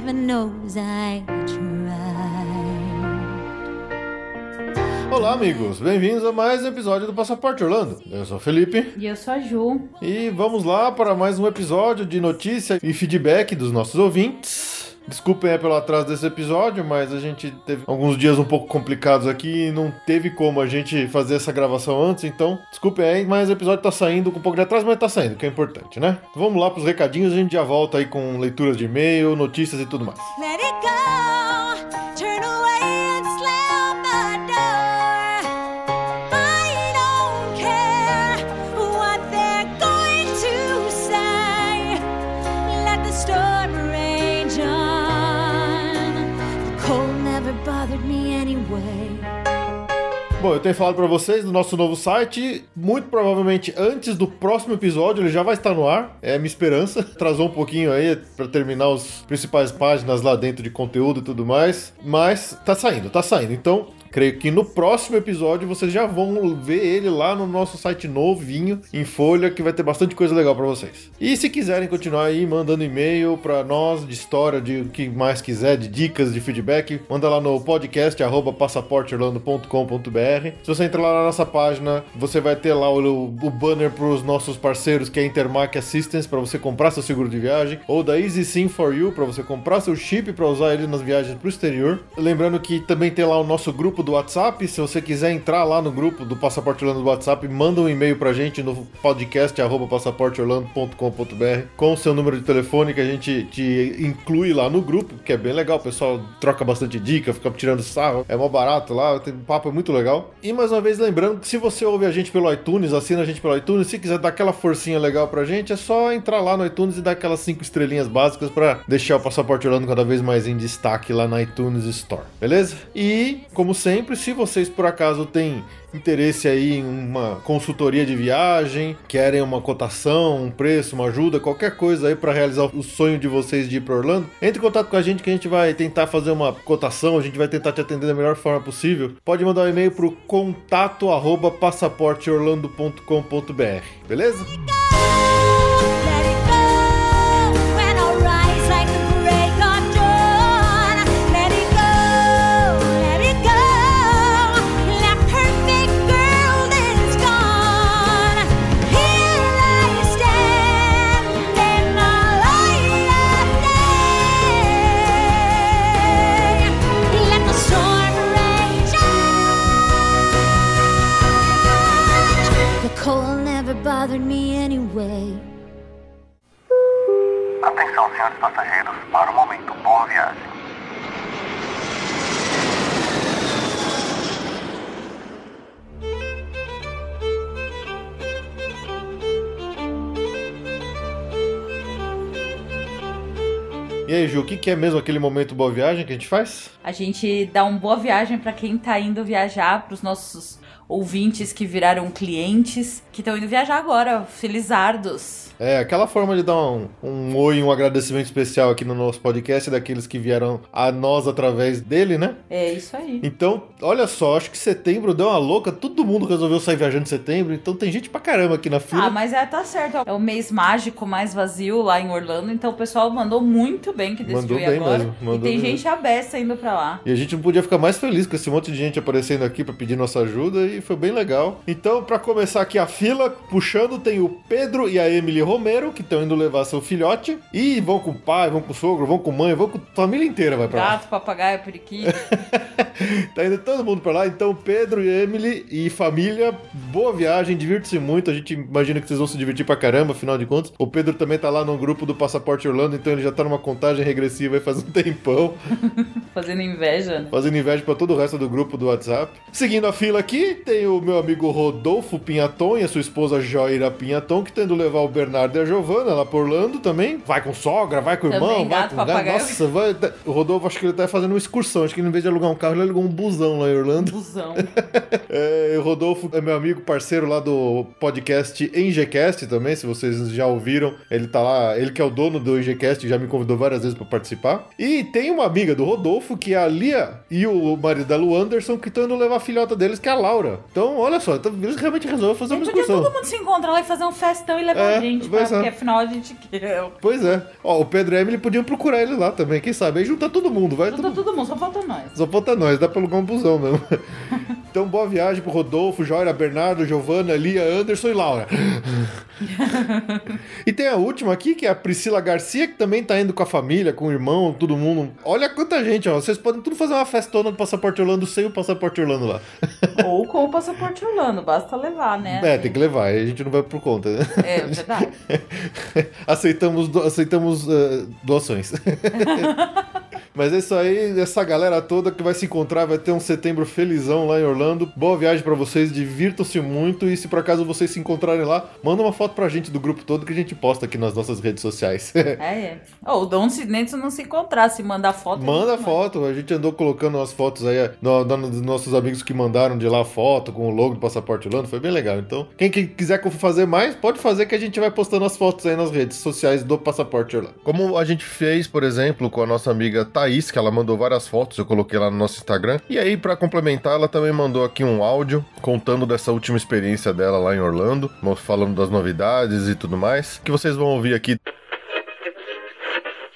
Heaven knows I tried. Olá, amigos. Bem-vindos a mais um episódio do Passaporte Orlando. Eu sou o Felipe. E eu sou a Ju. E vamos lá para mais um episódio de notícia e feedback dos nossos ouvintes. Desculpem pelo atraso desse episódio, mas a gente teve alguns dias um pouco complicados aqui e não teve como a gente fazer essa gravação antes, então desculpem aí, mas o episódio tá saindo com um pouco de atraso, mas tá saindo, que é importante, né? Vamos lá pros recadinhos, a gente já volta aí com leituras de e-mail, notícias e tudo mais. Let it go. Bom, eu tenho falado pra vocês do nosso novo site, muito provavelmente antes do próximo episódio ele já vai estar no ar, é a minha esperança. Atrasou um pouquinho aí pra terminar as principais páginas lá dentro de conteúdo e tudo mais, mas tá saindo, tá saindo. Então, creio que no próximo episódio vocês já vão ver ele lá no nosso site novinho, em folha, que vai ter bastante coisa legal pra vocês. E se quiserem continuar aí mandando e-mail pra nós de história, de o que mais quiser, de dicas, de feedback, manda lá no podcast arroba passaporteorlando.com.br. Se você entrar lá na nossa página, você vai ter lá o, o banner pros nossos parceiros, que é a Intermac Assistance, para você comprar seu seguro de viagem, ou da Easy Sim for You, para você comprar seu chip para usar ele nas viagens pro exterior. Lembrando que também tem lá o nosso grupo do WhatsApp, se você quiser entrar lá no grupo do Passaporte Orlando do WhatsApp, manda um e-mail pra gente no podcast passaporteorlando.com.br com o seu número de telefone que a gente te inclui lá no grupo, que é bem legal, o pessoal troca bastante dica, fica tirando sarro, é mó barato lá, tem um papo muito legal. E mais uma vez lembrando que se você ouve a gente pelo iTunes, assina a gente pelo iTunes, se quiser dar aquela forcinha legal pra gente, é só entrar lá no iTunes e dar aquelas cinco estrelinhas básicas pra deixar o Passaporte Orlando cada vez mais em destaque lá na iTunes Store, beleza? E, como sempre, se vocês por acaso têm interesse aí em uma consultoria de viagem, querem uma cotação, um preço, uma ajuda, qualquer coisa aí para realizar o sonho de vocês de ir para Orlando, entre em contato com a gente que a gente vai tentar fazer uma cotação, a gente vai tentar te atender da melhor forma possível. Pode mandar um e-mail pro contato arroba passaporteorlando.com.br, beleza? Atenção, senhores passageiros, para o momento. Boa viagem. E aí, Ju, o que, que é mesmo aquele momento boa viagem que a gente faz? A gente dá uma boa viagem pra quem tá indo viajar, pros nossos ouvintes que viraram clientes, que estão indo viajar agora, felizardos. É, aquela forma de dar um, um oi, um agradecimento especial aqui no nosso podcast daqueles que vieram a nós através dele, né? É isso aí. Então, olha só, acho que setembro deu uma louca, todo mundo resolveu sair viajando em setembro, então tem gente pra caramba aqui na fila. Ah, mas é, tá certo. É o mês mágico mais vazio lá em Orlando, então o pessoal mandou muito bem que decidiu Mandou ir bem agora. mesmo, e mandou tem bem gente abessa indo pra lá. E a gente não podia ficar mais feliz com esse monte de gente aparecendo aqui pra pedir nossa ajuda e foi, foi bem legal. Então, pra começar aqui a fila, puxando, tem o Pedro e a Emily Romero, que estão indo levar seu filhote. E vão com o pai, vão com o sogro, vão com mãe, vão com a família inteira vai pra lá. Gato, papagaio, periquito. tá indo todo mundo pra lá. Então, Pedro e Emily e família, boa viagem, divirta-se muito. A gente imagina que vocês vão se divertir pra caramba, afinal de contas. O Pedro também tá lá no grupo do Passaporte Orlando, então ele já tá numa contagem regressiva aí faz um tempão, Fazendo inveja, né? fazendo inveja pra todo o resto do grupo do WhatsApp. Seguindo a fila aqui, tem o meu amigo Rodolfo Pinhaton e a sua esposa Joira Pinhaton, que tendo levar o Bernardo e a Giovana lá pra Orlando também. Vai com sogra, vai com o irmão, vai gato, com gato. papagaio. Nossa, vai. O Rodolfo, acho que ele tá fazendo uma excursão. Acho que em vez de alugar um carro, ele alugou um busão lá em Orlando. Busão. É, o Rodolfo é meu amigo, parceiro lá do podcast EngCast também, se vocês já ouviram. Ele tá lá, ele que é o dono do EngCast, já me convidou várias vezes pra participar. E tem uma amiga do Rodolfo, que é a Lia, e o marido da Lu Anderson, que estão indo levar a filhota deles, que é a Laura. Então, olha só, então, eles realmente resolveram fazer uma Podia excursão. todo mundo se encontrar lá e fazer um festão e levar É, a gente, pois é. porque afinal a gente quer. Pois é. Ó, o Pedro e a Emily podiam procurar ele lá também, quem sabe? Aí junta todo mundo, vai Junta todo todo mundo, só falta nós. Só falta nós, dá pra alugar um busão mesmo. então, boa viagem pro Rodolfo, Joira, Bernardo, Giovana, Lia, Anderson e Laura. e tem a última aqui, que é a Priscila Garcia, que também tá indo com a família, com o irmão, todo mundo. Olha quanta gente, ó. Vocês podem tudo fazer uma festona do Passaporte Orlando sem o Passaporte Orlando lá. Ou com o passaporte Orlando, basta levar, né? É, tem que levar, aí a gente não vai por conta, né? É verdade. aceitamos do- aceitamos eh, doações. Mas é isso aí, essa galera toda que vai se encontrar, vai ter um setembro felizão lá em Orlando. Boa viagem pra vocês, divirtam-se muito e se por acaso vocês se encontrarem lá, manda uma foto pra gente do grupo todo que a gente posta aqui nas nossas redes sociais. É, é. Ou oh, se nem se não se encontrar, se mandar foto. a Manda gente foto, a gente andou colocando as fotos aí no, no- dos nossos amigos que mandaram de lá foto com o logo do Passaporte Orlando, foi bem legal. Então, quem que quiser fazer mais, pode fazer que a gente vai postando as fotos aí nas redes sociais do Passaporte Orlando. Como a gente fez, por exemplo, com a nossa amiga Thaís, que ela mandou várias fotos, eu coloquei lá no nosso Instagram. E aí, pra complementar, ela também mandou aqui um áudio contando dessa última experiência dela lá em Orlando, falando das novidades e tudo mais, que vocês vão ouvir aqui.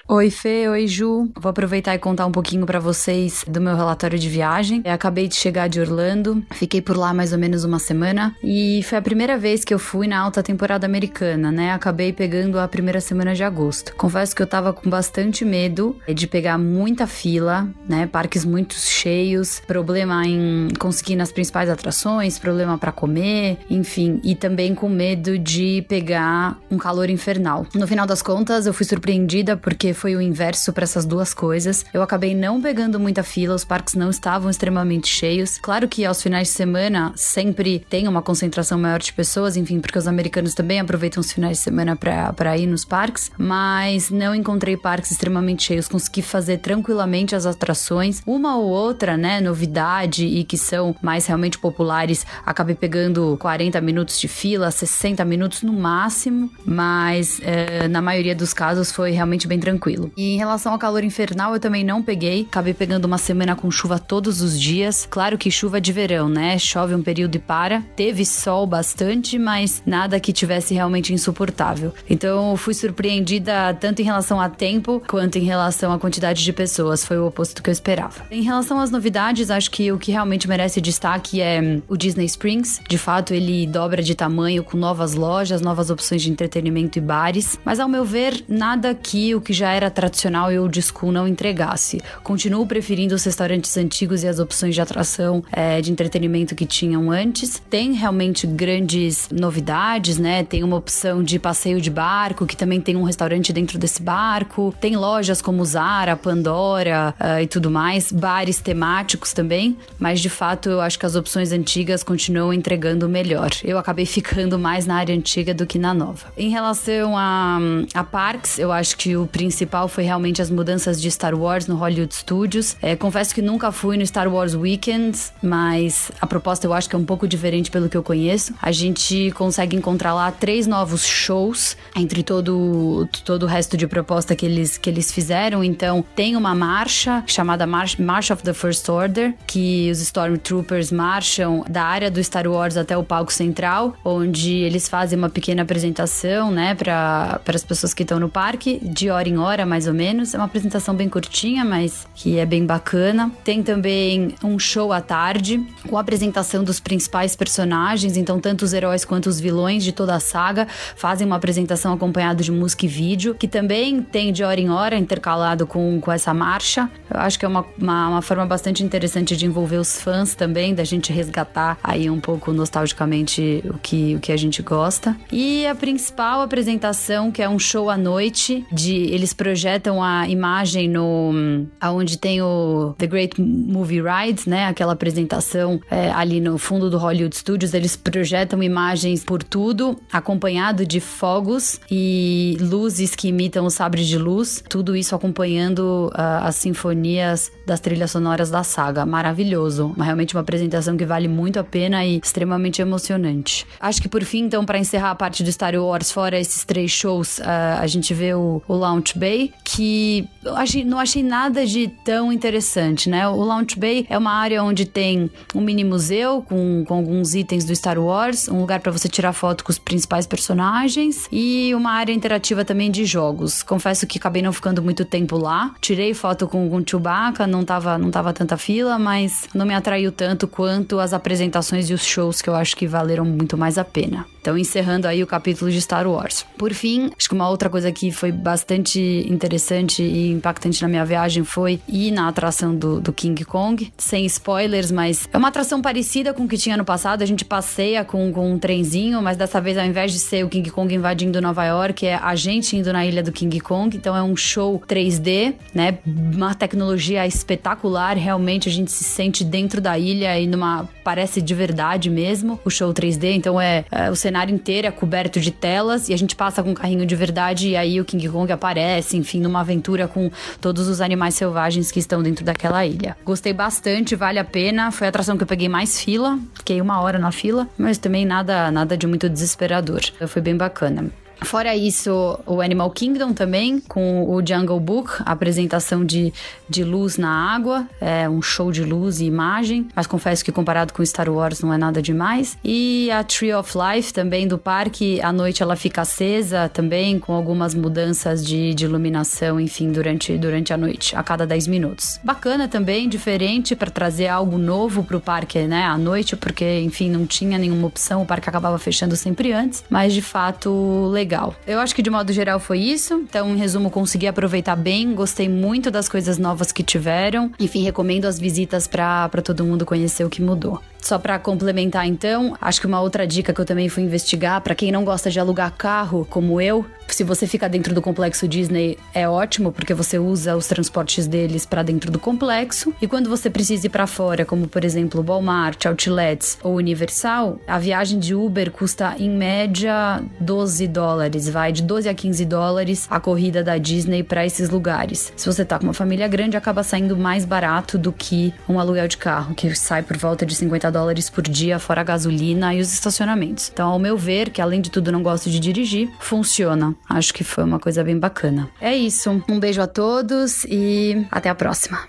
Oi, Fê, oi, Ju. Vou aproveitar e contar um pouquinho pra vocês do meu relatório de viagem. Eu acabei de chegar de Orlando, fiquei por lá mais ou menos uma semana e foi a primeira vez que eu fui na alta temporada americana, né? Acabei pegando a primeira semana de agosto. Confesso que eu tava com bastante medo de pegar muita fila, né? Parques muito cheios, problema em conseguir ir nas principais atrações, problema pra comer, enfim, e também com medo de pegar um calor infernal. No final das contas, eu fui surpreendida porque foi o inverso para essas duas coisas. Eu acabei não pegando muita fila, os parques não estavam extremamente cheios. Claro que aos finais de semana sempre tem uma concentração maior de pessoas, enfim, porque os americanos também aproveitam os finais de semana para ir nos parques, mas não encontrei parques extremamente cheios. Consegui fazer tranquilamente as atrações, uma ou outra, né, novidade e que são mais realmente populares. Acabei pegando 40 minutos de fila, 60 minutos no máximo, mas eh, na maioria dos casos foi realmente bem tranquilo. E em relação ao calor infernal, eu também não peguei. Acabei pegando uma semana com chuva todos os dias. Claro que chuva de verão, né? Chove um período e para. Teve sol bastante, mas nada que tivesse realmente insuportável. Então, fui surpreendida tanto em relação a tempo quanto em relação à quantidade de pessoas. Foi o oposto que eu esperava. Em relação às novidades, acho que o que realmente merece destaque é hum, o Disney Springs. De fato, ele dobra de tamanho com novas lojas, novas opções de entretenimento e bares. Mas, ao meu ver, nada que o que já era tradicional e old school não entregasse. Continuo preferindo os restaurantes antigos e as opções de atração é, de entretenimento que tinham antes. Tem realmente grandes novidades, né? Tem uma opção de passeio de barco, que também tem um restaurante dentro desse barco. Tem lojas como Zara, Pandora ah, e tudo mais. Bares temáticos também. Mas de fato, eu acho que as opções antigas continuam entregando melhor. Eu acabei ficando mais na área antiga do que na nova. Em relação a, a parques, eu acho que o principal foi realmente as mudanças de Star Wars no Hollywood Studios. É, confesso que nunca fui no Star Wars Weekend, mas a proposta eu acho que é um pouco diferente pelo que eu conheço. A gente consegue encontrar lá três novos shows entre todo, todo o resto de proposta que eles, que eles fizeram. Então, tem uma marcha chamada March, March of the First Order, que os Stormtroopers marcham da área do Star Wars até o palco central, onde eles fazem uma pequena apresentação, né, para as pessoas que estão no parque, de hora em hora hora mais ou menos. É uma apresentação bem curtinha, mas que é bem bacana. Tem também um show à tarde com a apresentação dos principais personagens, então tanto os heróis quanto os vilões de toda a saga fazem uma apresentação acompanhada de música e vídeo, que também tem de hora em hora intercalado com, com essa marcha. Eu acho que é uma, uma, uma forma bastante interessante de envolver os fãs também, da gente resgatar aí um pouco nostalgicamente o que, o que a gente gosta. E a principal apresentação, que é um show à noite, de eles projetam a imagem no aonde tem o The Great Movie Ride, né? Aquela apresentação é, ali no fundo do Hollywood Studios, eles projetam imagens por tudo, acompanhado de fogos e luzes que imitam o sabre de luz. Tudo isso acompanhando ah, as sinfonias das trilhas sonoras da saga. Maravilhoso. Realmente uma apresentação que vale muito a pena e extremamente emocionante. Acho que por fim, então, para encerrar a parte do Star Wars, fora esses três shows, ah, a gente vê o, o Launch Bay, que eu achei- não achei nada de tão interessante, né? O Launch Bay é uma área onde tem um mini museu com, com alguns itens do Star Wars, um lugar para você tirar foto com os principais personagens e uma área interativa também de jogos. Confesso que acabei não ficando muito tempo lá. Tirei foto com, com Chewbacca, não tava, não tava tanta fila, mas não me atraiu tanto quanto as apresentações e os shows que eu acho que valeram muito mais a pena. Então, encerrando aí o capítulo de Star Wars. Por fim, acho que uma outra coisa que foi bastante interessante e impactante na minha viagem foi ir na atração do, do King Kong. Sem spoilers, mas é uma atração parecida com o que tinha no passado. A gente passeia com, com um trenzinho, mas dessa vez, ao invés de ser o King Kong invadindo Nova York, é a gente indo na ilha do King Kong. Então, é um show 3D, né? Uma tecnologia espetacular. Realmente, a gente se sente dentro da ilha e numa. Parece de verdade mesmo o show 3D. Então, é, é o cenário inteiro é coberto de telas e a gente passa com um carrinho de verdade e aí o King Kong aparece, enfim, numa aventura com todos os animais selvagens que estão dentro daquela ilha. Gostei bastante, vale a pena. Foi a atração que eu peguei mais fila, fiquei uma hora na fila, mas também nada, nada de muito desesperador. Foi bem bacana. Fora isso, o Animal Kingdom também, com o Jungle Book, apresentação de, de luz na água, é um show de luz e imagem, mas confesso que comparado com Star Wars não é nada demais. E a Tree of Life também do parque, à noite ela fica acesa também, com algumas mudanças de, de iluminação, enfim, durante, durante a noite, a cada 10 minutos. Bacana também, diferente, para trazer algo novo pro parque, né, à noite, porque, enfim, não tinha nenhuma opção, o parque acabava fechando sempre antes, mas de fato legal. Eu acho que de modo geral foi isso. Então, em resumo, consegui aproveitar bem, gostei muito das coisas novas que tiveram. Enfim, recomendo as visitas para todo mundo conhecer o que mudou. Só para complementar então, acho que uma outra dica que eu também fui investigar, para quem não gosta de alugar carro, como eu, se você fica dentro do complexo Disney é ótimo, porque você usa os transportes deles para dentro do complexo. E quando você precisa ir para fora, como por exemplo Walmart, Outlets ou Universal, a viagem de Uber custa em média 12 dólares, vai de 12 a 15 dólares a corrida da Disney para esses lugares. Se você tá com uma família grande, acaba saindo mais barato do que um aluguel de carro, que sai por volta de 50 dólares por dia, fora a gasolina e os estacionamentos. Então, ao meu ver, que além de tudo não gosto de dirigir, funciona. Acho que foi uma coisa bem bacana. É isso. Um beijo a todos e até a próxima.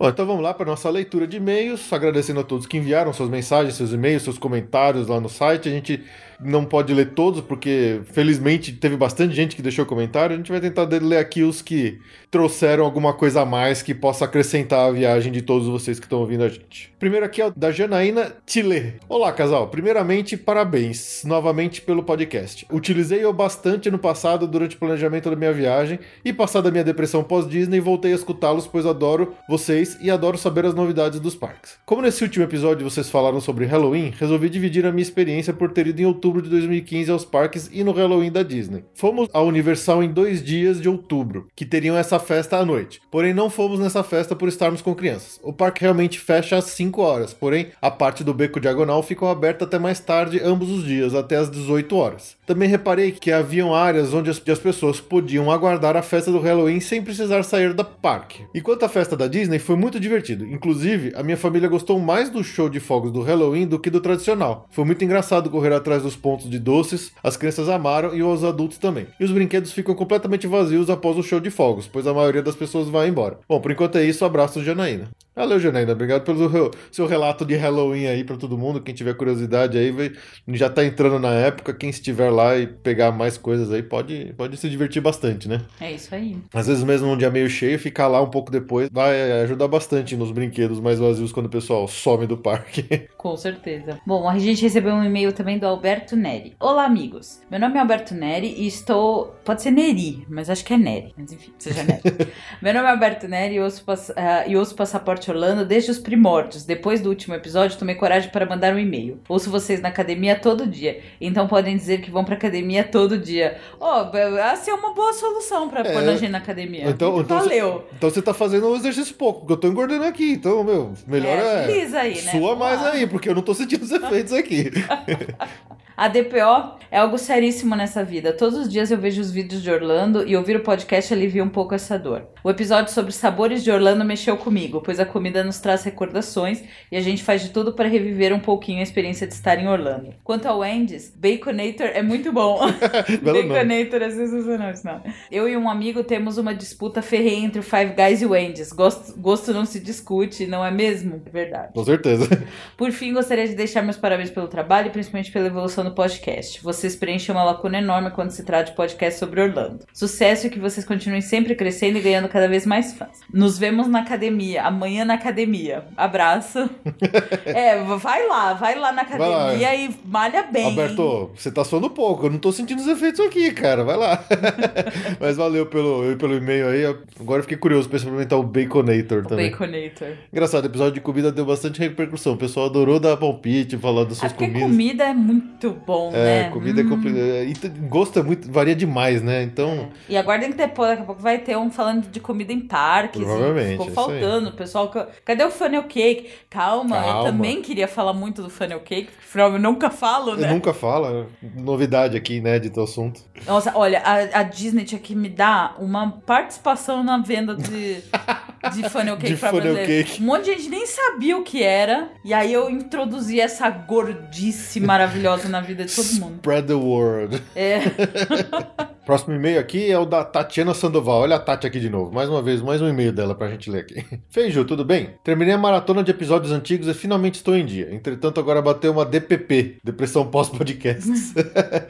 Bom, então vamos lá para nossa leitura de e-mails, agradecendo a todos que enviaram suas mensagens, seus e-mails, seus comentários lá no site. A gente não pode ler todos, porque felizmente teve bastante gente que deixou comentário. A gente vai tentar ler aqui os que trouxeram alguma coisa a mais que possa acrescentar a viagem de todos vocês que estão ouvindo a gente. Primeiro aqui é o da Janaína Tile. Olá, casal. Primeiramente, parabéns novamente pelo podcast. Utilizei-o bastante no passado durante o planejamento da minha viagem e passada a minha depressão pós-Disney, voltei a escutá-los, pois adoro vocês e adoro saber as novidades dos parques. Como nesse último episódio vocês falaram sobre Halloween, resolvi dividir a minha experiência por ter ido em outubro de 2015 aos parques e no Halloween da Disney. Fomos à Universal em dois dias de outubro, que teriam essa festa à noite. Porém, não fomos nessa festa por estarmos com crianças. O parque realmente fecha às 5 horas, porém, a parte do beco diagonal ficou aberta até mais tarde, ambos os dias, até às 18 horas. Também reparei que haviam áreas onde as, as pessoas podiam aguardar a festa do Halloween sem precisar sair da parque. Enquanto a festa da Disney foi muito divertido. Inclusive, a minha família gostou mais do show de fogos do Halloween do que do tradicional. Foi muito engraçado correr atrás dos pontos de doces, as crianças amaram e os adultos também. E os brinquedos ficam completamente vazios após o show de fogos, pois a maioria das pessoas vai embora. Bom, por enquanto é isso, abraço Janaína. Valeu, Janaína, obrigado pelo seu relato de Halloween aí pra todo mundo. Quem tiver curiosidade aí, vai- já tá entrando na época. Quem estiver lá e pegar mais coisas aí, pode, pode se divertir bastante, né? É isso aí. Às vezes mesmo num dia meio cheio, ficar lá um pouco depois vai ajudar bastante nos brinquedos mais vazios quando o pessoal some do parque. Com certeza. Bom, a gente recebeu um e-mail também do Alberto Neri. Olá, amigos. Meu nome é Alberto Neri e estou. Pode ser Neri, mas acho que é Neri. Mas enfim, seja Neri. Meu nome é Alberto Neri e ouço, pass- ah, e ouço Passaporte Orlando desde os primórdios. Depois do último episódio, tomei coragem para mandar um e-mail. Ouço vocês na academia todo dia. Então podem dizer que vão pra academia todo dia. Ó, essa é uma boa solução pra É. pôr a gente na academia. Então, então Valeu. Você, então você tá fazendo um exercício pouco, porque eu tô engordando aqui. Então, meu, melhor É, é. aí, né? Sua mais aí, porque eu não tô sentindo os efeitos aqui. A DPO é algo seríssimo nessa vida. Todos os dias eu vejo os vídeos de Orlando e ouvir o podcast alivia um pouco essa dor. O episódio sobre sabores de Orlando mexeu comigo, pois a comida nos traz recordações e a gente faz de tudo para reviver um pouquinho a experiência de estar em Orlando. Quanto ao Wendy's, Baconator é muito bom. Baconator é sensacional esse nome. Eu e um amigo temos uma disputa ferrenha entre o Five Guys e o Wendy's. Gosto, gosto não se discute, não é mesmo? Verdade. Com certeza. Por fim, gostaria de deixar meus parabéns pelo trabalho e principalmente pela evolução do podcast. Vocês preenchem uma lacuna enorme quando se trata de podcast sobre Orlando. Sucesso e que vocês continuem sempre crescendo e ganhando cada vez mais fãs. Nos vemos na academia, amanhã na academia. Abraço. é, vai lá, vai lá na Vai lá. academia e malha bem. Alberto, você tá suando pouco, eu não tô sentindo os efeitos aqui, cara. Vai lá. Mas valeu pelo, pelo e-mail aí. Agora eu fiquei curioso pra experimentar o Baconator O também. Baconator. Engraçado, o episódio de comida deu bastante repercussão. O pessoal adorou dar palpite, falar das É suas porque comidas. comida é muito bom, É, né? comida é Hum. complicado. E t- gosto é muito, varia demais, né? Então, E aguardem que depois, daqui a pouco vai ter um falando de comida em parques. Provavelmente, Ficou é faltando. O pessoal. Cadê o funnel cake? Calma, eu Calma. também queria falar muito do funnel cake, porque eu nunca falo, eu né? nunca falo, novidade aqui, inédito assunto. Nossa, olha, a, a Disney tinha que me dar uma participação na venda de, de funnel cake De pra funnel brasileiro. cake. Um monte de gente nem sabia o que era. E aí eu introduzi essa gordice maravilhosa na vida de todo mundo. Spread the word. É. Próximo e-mail aqui é o da Tatiana Sandoval. Olha a Tati aqui de novo. Mais uma vez, mais um e-mail dela pra gente ler aqui. Feijo, tudo bem? Terminei a maratona de episódios antigos e finalmente estou em dia. Entretanto, agora bateu uma DPP, Depressão Pós-Podcasts.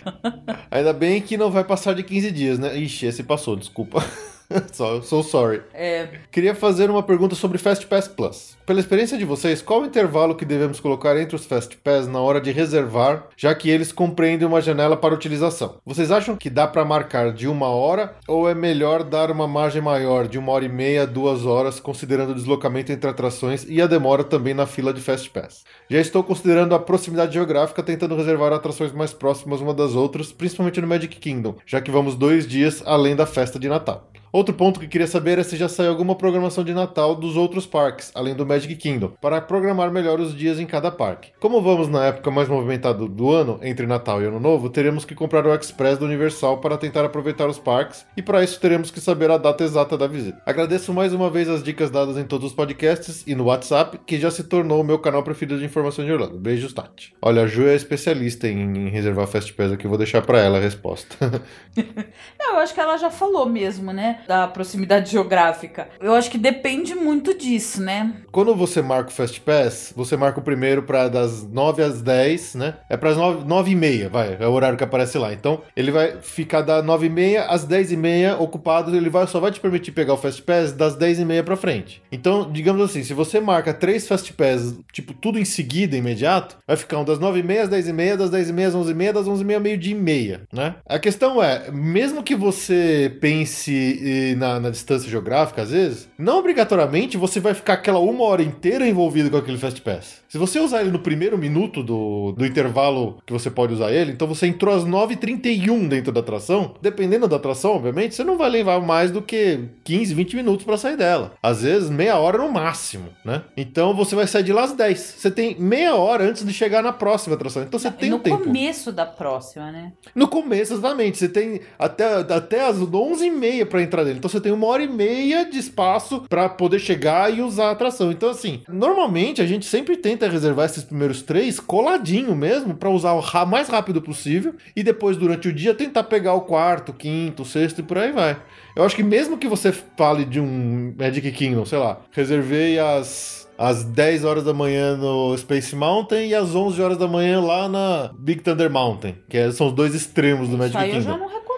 Ainda bem que não vai passar de 15 dias, né? Ixi, esse passou, desculpa. Só, so sorry. É, Queria fazer uma pergunta sobre Fast Pass Plus. Pela experiência de vocês, qual o intervalo que devemos colocar entre os Fast Pass na hora de reservar, já que eles compreendem uma janela para utilização? Vocês acham que dá para marcar de uma hora ou é melhor dar uma margem maior, de uma hora e meia a duas horas, considerando o deslocamento entre atrações e a demora também na fila de Fast Pass? Já estou considerando a proximidade geográfica, tentando reservar atrações mais próximas uma das outras, principalmente no Magic Kingdom, já que vamos dois dias além da festa de Natal. Outro ponto que queria saber é se já saiu alguma programação de Natal dos outros parques, além do Magic Kingdom, para programar melhor os dias em cada parque. Como vamos na época mais movimentada do ano, entre Natal e Ano Novo, teremos que comprar o Express do Universal para tentar aproveitar os parques, e para isso teremos que saber a data exata da visita. Agradeço mais uma vez as dicas dadas em todos os podcasts e no WhatsApp, que já se tornou o meu canal preferido de informação de Orlando. Beijos, Tati. Olha, a Ju é especialista em, em reservar Fast Pass aqui, vou deixar para ela a resposta. Não, eu acho que ela já falou mesmo, né? Da proximidade geográfica. Eu acho que depende muito disso, né? Quando você marca o Fast Pass, você marca o primeiro para das 9 às 10, né? É para as 9, 9 e meia, vai, é o horário que aparece lá. Então, ele vai ficar da 9 e meia às 10 e meia ocupado, ele vai, só vai te permitir pegar o Fast Pass das 10 e meia para frente. Então, digamos assim, se você marca três Fast Pass, tipo, tudo em seguida, imediato, vai ficar um das 9 e meia às 10 e meia, das 10 e meia às 11 e meia, das 11 e meia meio dia e meia, né? A questão é, mesmo que você pense eh, na, na distância geográfica, às vezes, não obrigatoriamente você vai ficar aquela uma hora inteira envolvido com aquele Fast Pass. Se você usar ele no primeiro minuto do, do intervalo que você pode usar ele, então você entrou às 9h31 dentro da atração, dependendo da atração, obviamente, você não vai levar mais do que 15, 20 minutos para sair dela. Às vezes, meia hora no máximo, né? Então você vai sair de lá às 10. Você tem meia hora antes de chegar na próxima atração. Então você tem no um tempo. começo da próxima, né? No começo, exatamente. Você tem até, até as 11h30 para entrar nele. Então você tem uma hora e meia de espaço pra poder chegar e usar a atração. Então, assim, normalmente a gente sempre tenta reservar esses primeiros três coladinho mesmo, pra usar o mais rápido possível e depois, durante o dia, tentar pegar o quarto, quinto, sexto e por aí vai. Eu acho que mesmo que você fale de um Magic Kingdom, sei lá, reservei as às 10 horas da manhã no Space Mountain e às 11 horas da manhã lá na Big Thunder Mountain, que é- são os dois extremos do Isso Magic aí eu Kingdom. já não recomendo,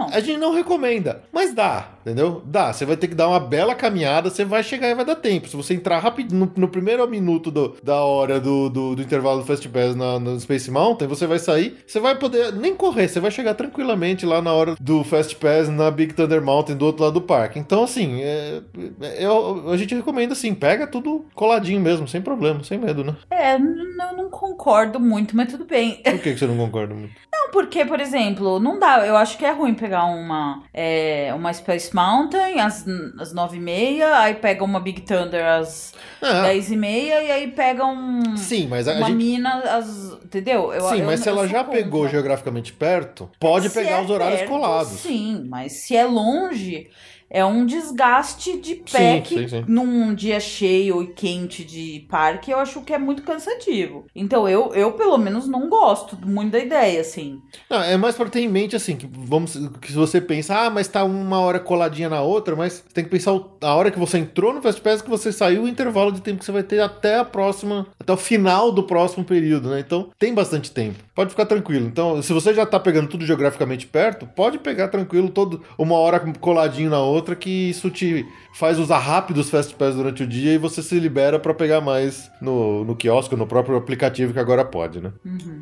não. A gente não recomenda, mas dá, entendeu? Dá. Você vai ter que dar uma bela caminhada, você vai chegar e vai dar tempo. Se você entrar rápido no, no primeiro minuto do- da hora do, do, do intervalo do Fast Pass na, no Space Mountain, você vai sair, você vai poder nem correr, você vai chegar tranquilamente lá na hora do Fast Pass na Big Thunder Mountain do outro lado do parque. Então, assim, é, é- a gente recomenda assim, pega tudo coladinho mesmo, sem problema, sem medo, né? É, eu não concordo muito, mas tudo bem. Por que, que você não concorda muito? Não, porque, por exemplo, não dá. Eu acho que é ruim pegar uma, é, uma Space Mountain às, às 9h30, aí pega uma Big Thunder às Ah, 10h30 e aí pega um, sim, mas a, uma gente. mina às. Entendeu? Eu, Sim, eu- mas se eu ela sou já contra. pegou geograficamente perto, pode Se pegar é os horários perto, colados. Sim, mas se é longe, é um desgaste de pé Sim, que sim, sim. num dia cheio e quente de parque, eu acho que é muito cansativo. Então eu, eu pelo menos, não gosto muito da ideia, assim. Não, é mais pra ter em mente assim, que vamos que se você pensa, ah, mas tá uma hora coladinha na outra, mas você tem que pensar a hora que você entrou no Fast Pass que você saiu, o intervalo de tempo que você vai ter até a próxima, até o final do próximo período, né? Então, tem bastante tempo. Pode ficar tranquilo. Então, se você já tá pegando tudo geograficamente perto, pode pegar tranquilo todo uma hora coladinho na outra que isso te faz usar rápido os Fast Pass durante o dia e você se libera pra pegar mais no, no quiosque, no próprio aplicativo que agora pode, né?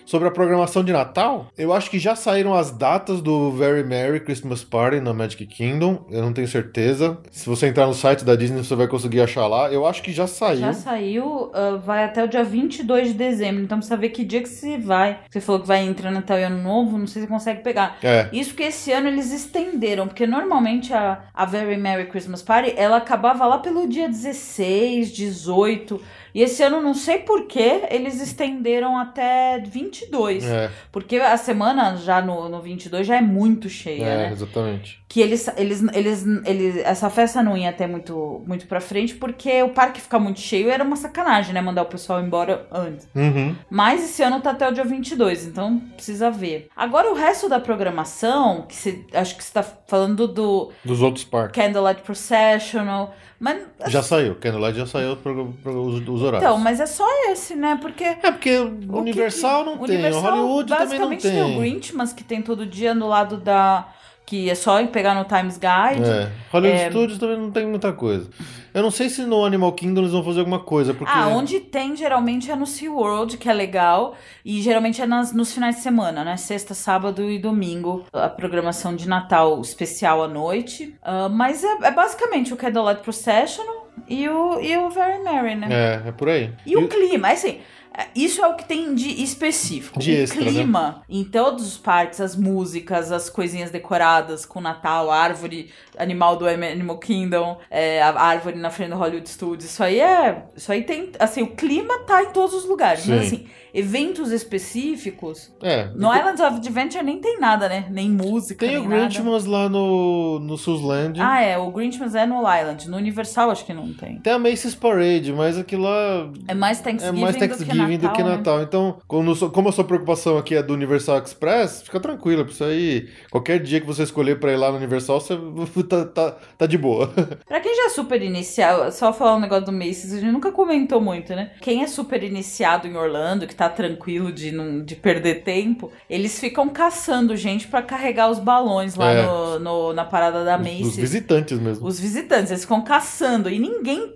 Sobre a programação de Natal, eu acho que já saíram as datas do Very Merry Christmas Party na Magic Kingdom. Eu não tenho certeza. Se você entrar no site da Disney, você vai conseguir achar lá. Eu acho que já saiu. Já saiu, ah, vai até o dia 22 de dezembro, então precisa ver que dia que você vai. Você falou que vai entrar Natal e Ano Novo, não sei se você consegue pegar. É. Isso que esse ano eles estenderam, porque normalmente a, a Very Merry Christmas Party, ela acabava lá pelo dia 16, 18, e esse ano não sei por que eles estenderam até 22. É, Porque a semana já no, no 22 já é muito cheia, é, né? exatamente. Que eles, eles, eles, eles, essa festa não ia até muito, muito pra frente, porque o parque ficar muito cheio era uma sacanagem, né? Mandar o pessoal embora antes. Uhum. Mas esse ano tá até o dia 22, então precisa ver. Agora o resto da programação, que você, acho que você tá falando do Dos outros parques. Candlelight Processional, mas... Já saiu. Candlelight já saiu pro, pro, os, os horários. Então, mas é só esse, né? Porque... É porque Universal que- não tem, Universal, Hollywood também não basicamente tem. o Grinchmas, que tem todo dia no lado da... Que é só pegar no Times Guide. É. Hollywood É. Studios também não tem muita coisa. Eu não sei se no Animal Kingdom eles vão fazer alguma coisa, porque... Ah, onde tem geralmente é no SeaWorld, que é legal. E geralmente é nas, nos finais de semana, né? Sexta, sábado e domingo. A programação de Natal especial à noite. Ah, mas é, é basicamente o Candlelight Processional e o, e o Very Merry, né? É, é por aí. E o clima, é assim. É, Isso é o que tem de específico. De o extra, né? clima em todos os parques, as músicas, as coisinhas decoradas com Natal, a árvore animal do Animal Kingdom, é, a árvore na frente do Hollywood Studios. Isso aí é. Isso aí tem. Assim, o clima tá em todos os lugares. Mas Sim. assim, eventos específicos. É. No Islands of Adventure nem tem nada, né? Nem música. Tem nem o. Grinchmas lá no, no Susland. Ah, é. O Grinchmas é no Island. No Universal acho que não tem. Tem a Macy's Parade, mas aquilo lá É mais é Thanksgiving, mais Thanksgiving do que né? Natal. Então, como, como a sua preocupação aqui é do Universal Express, fica tranquila. Pra isso aí, qualquer dia que você escolher pra ir lá no Universal, você tá, tá, tá de boa. Pra quem já é super iniciado, só falar um negócio do Macy's, a gente nunca comentou muito, né? Quem é super iniciado em Orlando, que tá tranquilo de, não, de perder tempo, eles ficam caçando gente pra carregar os balões lá É. no, no- na parada da Macy's. visitantes mesmo. Os visitantes, eles ficam caçando e ninguém,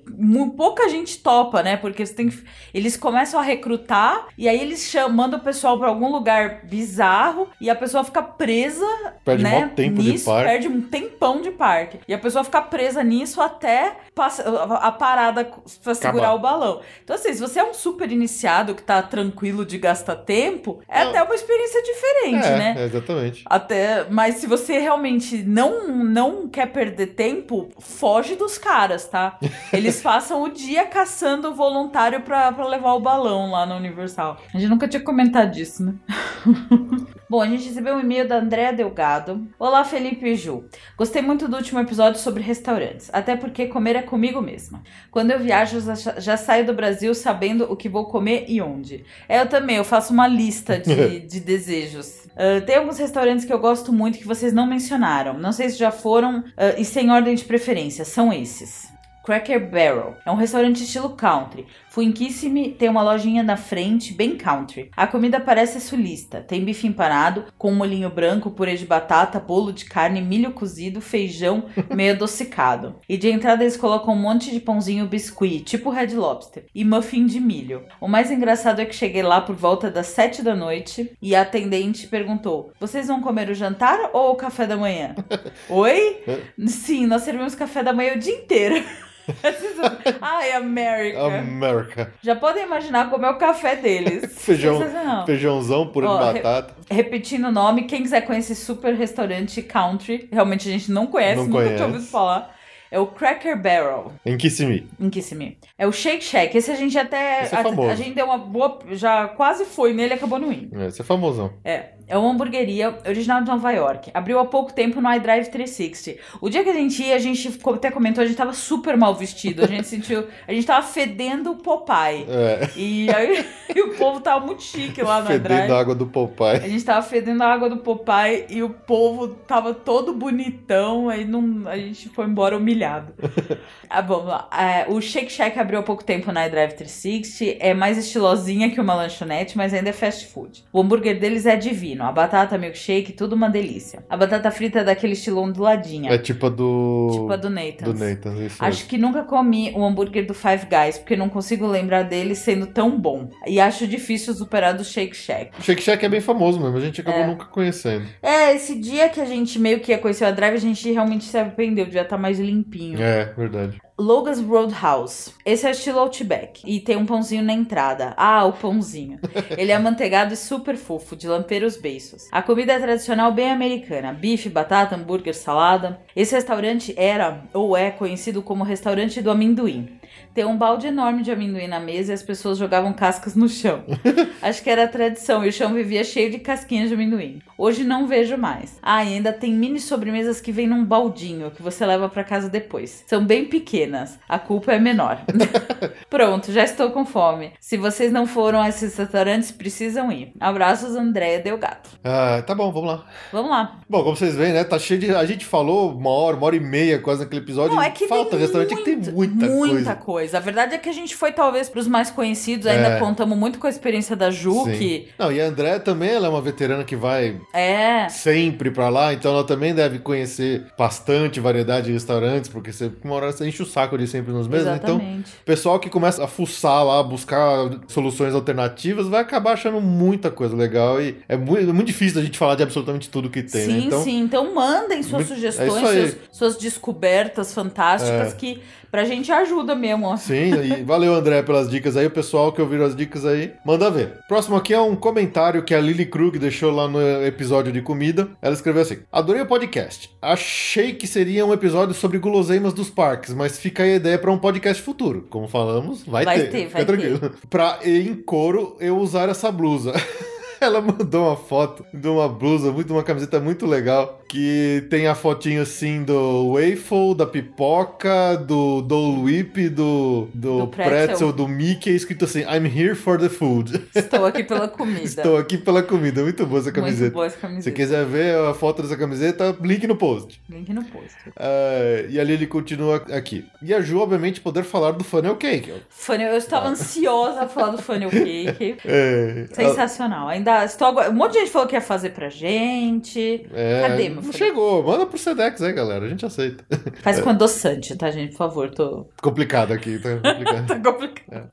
pouca gente topa, né? Porque tem que- eles começam a recrutar e aí eles chamam, mandam o pessoal pra algum lugar bizarro e a pessoa fica presa, Perde né? tempo de nisso, parque. perde um tempão de parque. E a pessoa fica presa nisso até passa- a a parada pra segurar Acabar. o balão. Então assim, se você é um super iniciado que tá tranquilo de gastar tempo, é Não. até uma experiência diferente, é, né? é, exatamente. Até, mas se você realmente não não quer perder tempo, foge dos caras, tá? Eles passam o dia caçando voluntário pra, pra levar o balão lá no Universal. A gente nunca tinha comentado disso, né? Bom, a gente recebeu um e-mail da Andréa Delgado. Olá, Felipe e Ju. Gostei muito do último episódio sobre restaurantes, até porque comer é comigo mesma. Quando eu viajo, já, já saio do Brasil sabendo o que vou comer e onde. É, eu também, eu faço uma lista de, de desejos. Ah, tem alguns restaurantes que eu gosto muito que vocês não mencionaram. Não sei se já foram ah, e sem ordem de preferência. São esses. Cracker Barrel. É um restaurante estilo country. Kissimmee, tem uma lojinha na frente, bem country. A comida parece sulista. Tem bife empanado, com molhinho branco, purê de batata, bolo de carne, milho cozido, feijão meio adocicado. E de entrada eles colocam um monte de pãozinho biscuit, tipo Red Lobster, e muffin de milho. O mais engraçado é que cheguei lá por volta das 7 da noite e a atendente perguntou: Vocês vão comer o jantar ou o café da manhã? Oi? Sim, nós servimos café da manhã o dia inteiro. Ai, América. América. Já podem imaginar como é o café deles. Feijão, feijãozão, purê Ó, de re- batata. Repetindo o nome, quem quiser conhecer super restaurante country, realmente a gente não conhece, Não nunca conhece. tinha ouvido falar. É o Cracker Barrel, Em Kissimmee. em Kissimmee. É o Shake Shack. Esse a gente até. Esse é a, famoso. a gente deu uma boa. Já quase foi nele e acabou no indo. É, Esse é famosão. É. É uma hamburgueria original de Nova York. Abriu há pouco tempo no iDrive 360. O dia que a gente ia, a gente até comentou, a gente tava super mal vestido. A gente sentiu. A gente tava fedendo o Popeye. É. E aí e o povo tava muito chique lá no Fedendo iDrive. a água do Popeye. A gente tava fedendo a água do Popeye e o povo tava todo bonitão, aí não, a gente foi embora humilhado. ah, vamos lá. É, o Shake Shack abriu há pouco tempo na iDrive 360, é mais estilosinha que uma lanchonete, mas ainda é fast food. O hambúrguer deles é divino, a batata, milkshake, tudo uma delícia. A batata frita é daquele estilo onduladinha, É tipo a do. tipo a do Nathan's. Do Nathan, isso Acho mesmo. que nunca comi o hambúrguer do Five Guys, porque não consigo lembrar dele sendo tão bom. E acho difícil superar do Shake Shack. O Shake Shack é bem famoso mesmo, a gente acabou É. nunca conhecendo. É, esse dia que a gente meio que ia conhecer o Drive, a gente realmente se arrependeu, devia estar mais limpinho. É, verdade. Logan's Roadhouse. Esse é estilo Outback. E tem um pãozinho na entrada. Ah, o pãozinho. Ele é amanteigado e super fofo, de lamper os beiços. A comida é tradicional bem americana. Bife, batata, hambúrguer, salada. Esse restaurante era, ou é, conhecido como restaurante do amendoim. Tem um balde enorme de amendoim na mesa e as pessoas jogavam cascas no chão. Acho que era a tradição e o chão vivia cheio de casquinhas de amendoim. Hoje não vejo mais. Ah, e ainda tem mini sobremesas que vêm num baldinho que você leva pra casa depois. São bem pequenas. A culpa é menor. Pronto, já estou com fome. Se vocês não foram a esses restaurantes, precisam ir. Abraços, Andréia Delgato. Ah, tá bom, vamos lá. Vamos lá. Bom, como vocês veem, né? Tá cheio de. A gente falou uma hora, uma hora e meia quase naquele episódio. Não, é que Falta restaurante que tem muita, muita coisa. Coisa. A verdade é que a gente foi talvez pros mais conhecidos, ainda É. contamos muito com a experiência da Ju, Sim. que Não, e a André também ela é uma veterana que vai é sempre pra lá, então ela também deve conhecer bastante variedade de restaurantes, porque você, uma hora você enche o saco de sempre nos mesmos. Então, Exatamente. o pessoal que começa a fuçar lá, buscar soluções alternativas, vai acabar achando muita coisa legal e é muito, é muito difícil a gente falar de absolutamente tudo que tem, sim, né? Então, sim. Então mandem suas muito- é sugestões, aí. suas, suas descobertas fantásticas É. que pra gente ajuda mesmo. ó. Sim, e valeu André pelas dicas aí, o pessoal que ouviram as dicas aí, manda ver. Próximo aqui é um comentário que a Lily Krug deixou lá no episódio de comida. Ela escreveu assim: Adorei o podcast. Achei que seria um episódio sobre guloseimas dos parques, mas fica aí a ideia pra um podcast futuro. Como falamos, vai, Vai ter. ter, fica vai tranquilo. Pra em coro eu usar essa blusa. Ela mandou uma foto de uma blusa, muito uma camiseta muito legal, que tem a fotinho assim do waffle, da pipoca, do Dole Whip, do, do, Do pretzel. pretzel. do Mickey, escrito assim, I'm here for the food. Estou aqui pela comida. Estou aqui pela comida. Muito boa essa Muito camiseta. boa essa Se camiseta. quiser ver a foto dessa camiseta, link no post. Link no post. Ah, e ali ele continua aqui. E a Ju, obviamente, poder falar do funnel cake. Funnel, eu estava ansiosa a falar do funnel cake. É, Sensacional. Ainda estou agora. Um monte de gente falou que ia fazer pra gente. é, Cadê, meu Não chegou. Manda pro Sedex aí, galera. A gente aceita. Faz com adoçante, tá, gente? Por favor, tô. Complicado aqui, tá complicado. Tá complicado.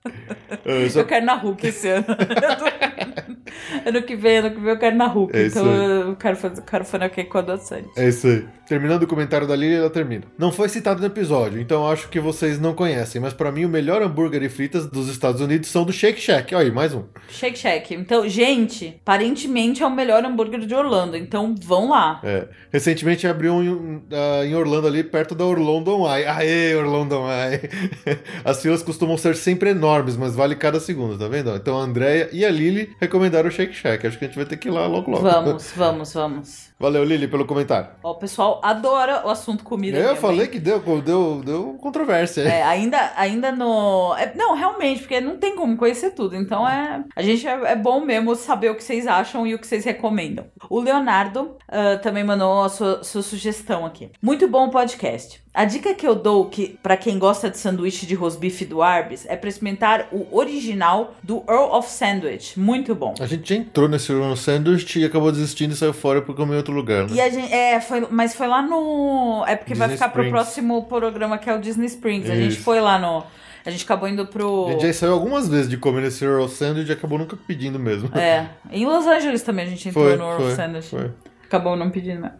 Eu só- Eu quero na Hulk esse ano. ano que vem, ano que vem eu quero na Hulk. É então eu quero fazer quero funnel cake com adoçante. É isso aí. Terminando o comentário da Lili, ela termina. Não foi citado no episódio, então acho que vocês não conhecem, mas pra mim o melhor hambúrguer e fritas dos Estados Unidos são do Shake Shack. Olha aí, mais um. Shake Shack. Então, gente, aparentemente é o melhor hambúrguer de Orlando. Então vão lá. É. Recentemente abriu um em, ah, em Orlando ali, perto da Orlando Eye. Aê, Orlando Eye! As filas costumam ser sempre enormes, mas vale cada segundo, tá vendo? Então a Andrea e a Lili recomendaram o Shake Shack. Acho que a gente vai ter que ir lá logo logo. Vamos, vamos, vamos. Valeu, Lili, pelo comentário. Ó, o pessoal adora o assunto comida. Eu mesmo, falei hein? que deu, deu, deu controvérsia. É, ainda, ainda no. é, não, realmente, porque não tem como conhecer tudo. Então é. A gente é, é bom mesmo saber o que vocês acham e o que vocês recomendam. O Leonardo ah, também mandou a sua, sua sugestão aqui. Muito bom o podcast. A dica que eu dou que para quem gosta de sanduíche de rosbife do Arby's é para experimentar o original do Earl of Sandwich. Muito bom. A gente já entrou nesse Ronald Sandwich e acabou desistindo e saiu fora porque comeu outro lugar, né? E a gente, é, foi, mas foi lá no. É porque vai Disney ficar pro Springs. próximo programa que é o Disney Springs. A gente Isso. foi lá no. A gente acabou indo pro. A gente já saiu algumas vezes de comer nesse Earl Sandwich e acabou nunca pedindo mesmo. É. Em Los Angeles também a gente entrou Foi, no Earl Sandwich. foi. Acabou não pedindo mesmo.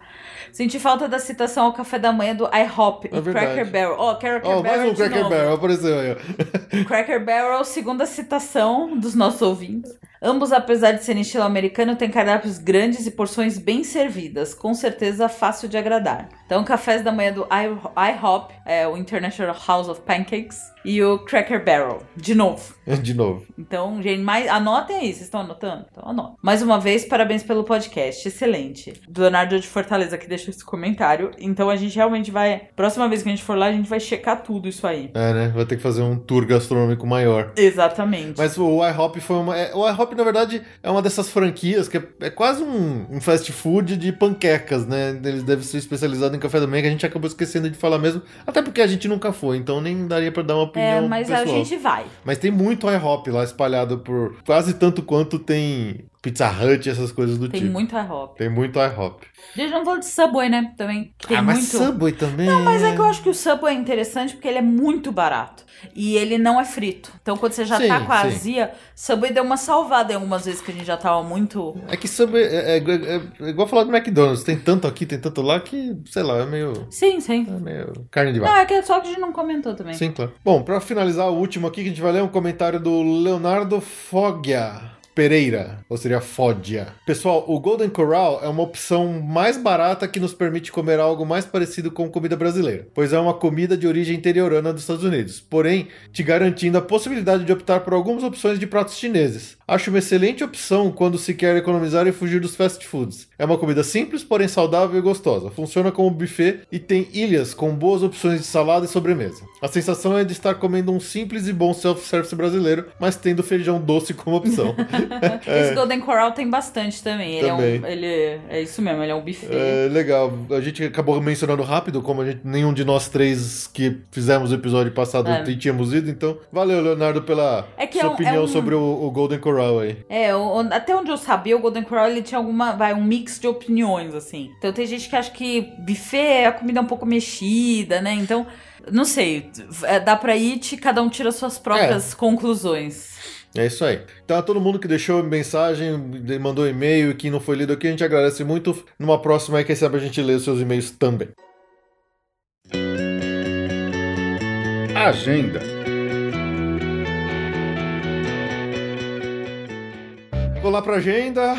Senti falta da citação ao café da manhã do IHOP É e verdade. Cracker Barrel. Ó, Cracker Ó, mais Barrel um de Cracker novo. Barrel apareceu aí. Cracker Barrel, segunda citação dos nossos ouvintes. Ambos, apesar de serem estilo americano, têm cardápios grandes e porções bem servidas, com certeza fácil de agradar. Então, cafés da manhã do IHOP, é o International House of Pancakes, e o Cracker Barrel, de novo. De novo. Então, gente, mais, anotem aí, vocês estão anotando? Então, anotem. Mais uma vez, parabéns pelo podcast, excelente. Leonardo de Fortaleza que deixou esse comentário. Então, a gente realmente vai. Próxima vez que a gente for lá, a gente vai checar tudo isso aí. É, né? Vai ter que fazer um tour gastronômico maior. Exatamente. Mas o IHOP foi uma. é, o IHOP, na verdade, é uma dessas franquias que é, é quase um, um fast food de panquecas, né? Eles devem ser especializados em café da manhã, que a gente acabou esquecendo de falar mesmo. Até porque a gente nunca foi, então nem daria pra dar uma opinião. É, mas a pessoal. gente vai. Mas tem muito IHOP lá espalhado por quase tanto quanto tem Pizza Hut e essas coisas do Tem tipo. muito IHOP. Tem muito IHOP. A gente não falou de Subway, né? Também. Tem ah, mas muito. Subway também. Não, mas é que eu acho que o Subway é interessante porque ele é muito barato. E ele não é frito. Então, quando você já Sim, tá com a azia, Subway deu uma salvada em algumas vezes que a gente já tava muito. É que Subway é, é, é- é igual falar do McDonald's. Tem tanto aqui, tem tanto lá que, sei lá, é meio, Sim, sim. é meio carne de Não, vaca. é que é só que a gente não comentou também. Sim, claro. Bom, pra finalizar o último aqui, que a gente vai ler um comentário do Leonardo Foggia. Pereira, ou seria Foggia. Pessoal, o Golden Corral é uma opção mais barata que nos permite comer algo mais parecido com comida brasileira, pois é uma comida de origem interiorana dos Estados Unidos, porém te garantindo a possibilidade de optar por algumas opções de pratos chineses. Acho uma excelente opção quando se quer economizar e fugir dos fast foods. É uma comida simples, porém saudável e gostosa. Funciona como buffet e tem ilhas com boas opções de salada e sobremesa. A sensação é de estar comendo um simples e bom self-service brasileiro, mas tendo feijão doce como opção. Esse Golden Coral tem bastante também. Ele, É, Também. um, ele é isso mesmo, ele é um buffet. É, legal. A gente acabou mencionando rápido, como gente, nenhum de nós três que fizemos o episódio passado É. tínhamos ido. Então, valeu, Leonardo, pela É que é sua um- opinião é um- sobre o, o Golden Corral aí. É, o- até onde eu sabia, o Golden Corral ele tinha alguma, vai, um mix de opiniões, assim. Então tem gente que acha que buffet, a comida é um pouco mexida, né? Então, não sei, é, dá pra ir, cada um tira suas próprias conclusões. É isso aí. Então, a todo mundo que deixou mensagem, mandou e-mail e que não foi lido aqui, a gente agradece muito. Numa próxima aí, quem sabe a gente lê os seus e-mails também. Agenda. Vou lá pra agenda.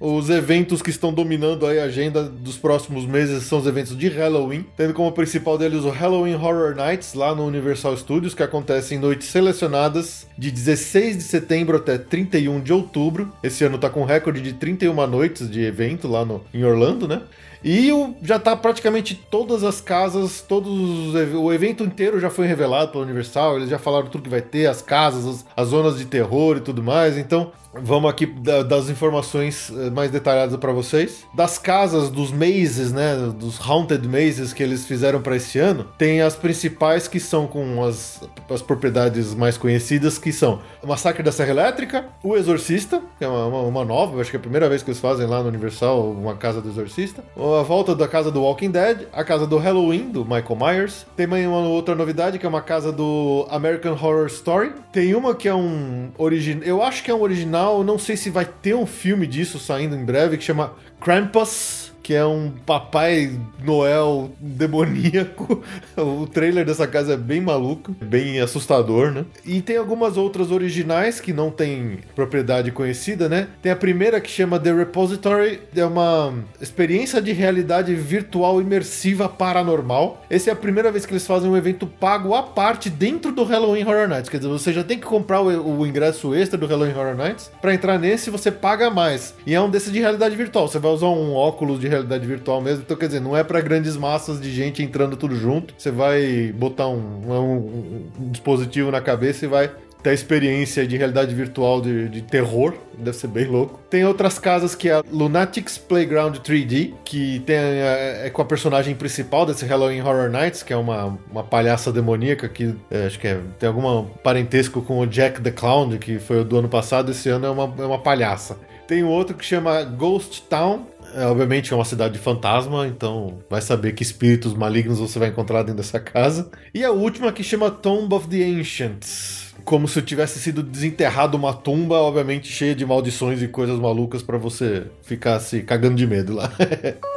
Os eventos que estão dominando aí a agenda dos próximos meses são os eventos de Halloween, tendo como principal deles o Halloween Horror Nights lá no Universal Studios, que acontece em noites selecionadas de 16 de setembro até 31 de outubro. Esse ano tá com recorde de 31 noites de evento lá no, em Orlando, né? E já tá praticamente todas as casas, todos o evento inteiro já foi revelado pela Universal, eles já falaram tudo que vai ter, as casas, as, as zonas de terror e tudo mais. Então, vamos aqui da- das informações eh, mais detalhadas para vocês. Das casas, dos mazes, né, dos haunted mazes que eles fizeram para esse ano, tem as principais que são com as, as propriedades mais conhecidas, que são o Massacre da Serra Elétrica, o Exorcista, que é uma, uma, uma nova, acho que é a primeira vez que eles fazem lá no Universal uma casa do Exorcista, a volta da casa do Walking Dead, a casa do Halloween, do Michael Myers, tem uma outra novidade, que é uma casa do American Horror Story, tem uma que é um original, eu acho que é um original, não sei se vai ter um filme disso saindo em breve, que chama Krampus, que é um Papai Noel demoníaco. O trailer dessa casa é bem maluco, bem assustador, né? E tem algumas outras originais que não tem propriedade conhecida, né? Tem a primeira que chama The Repository, é uma experiência de realidade virtual imersiva paranormal. Essa é a primeira vez que eles fazem um evento pago à parte dentro do Halloween Horror Nights. Quer dizer, você já tem que comprar o, o ingresso extra do Halloween Horror Nights. Pra entrar nesse, você paga mais. E é um desses de realidade virtual. Você vai usar um óculos de realidade virtual mesmo. Então, quer dizer, não é pra grandes massas de gente entrando tudo junto. Você vai botar um, um- um dispositivo na cabeça e vai ter experiência de realidade virtual de, de terror. Deve ser bem louco. Tem outras casas que é a Lunatics Playground 3D, que tem, é, é com a personagem principal desse Halloween Horror Nights, que é uma, uma palhaça demoníaca que é, acho que é- tem algum parentesco com o Jack the Clown, que foi do ano passado. Esse ano é uma, é uma palhaça. Tem outro que chama Ghost Town, é, obviamente é uma cidade de fantasma, então vai saber que espíritos malignos você vai encontrar dentro dessa casa. E a última que chama Tomb of the Ancients. Como se tivesse sido desenterrado uma tumba, obviamente cheia de maldições e coisas malucas pra você ficar se cagando de medo lá.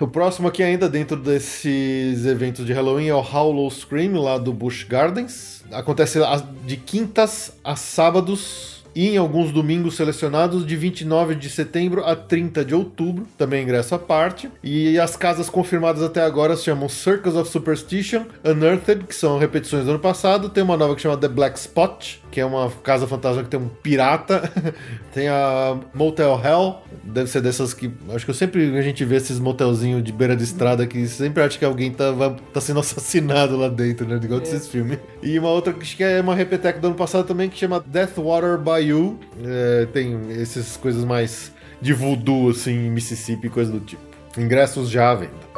O próximo aqui ainda dentro desses eventos de Halloween é o Hollow Scream lá do Busch Gardens. Acontece de quintas a sábados e em alguns domingos selecionados de 29 de setembro a 30 de outubro, também ingresso à parte. E as casas confirmadas até agora se chamam Circus of Superstition, Unearthed, que são repetições do ano passado. Tem uma nova que chama The Black Spot, que é uma casa fantasma que tem um pirata. tem a Motel Hell, deve ser dessas que. Acho que eu sempre a gente vê esses motelzinhos de beira de estrada que sempre acha que alguém tá, vai- tá sendo assassinado lá dentro, né? Igual desses filmes. E uma outra que acho que é uma repeteca do ano passado também, que chama Deathwater Bayou. É, tem essas coisas mais de voodoo, assim, Mississippi, coisa do tipo. Ingressos já à venda.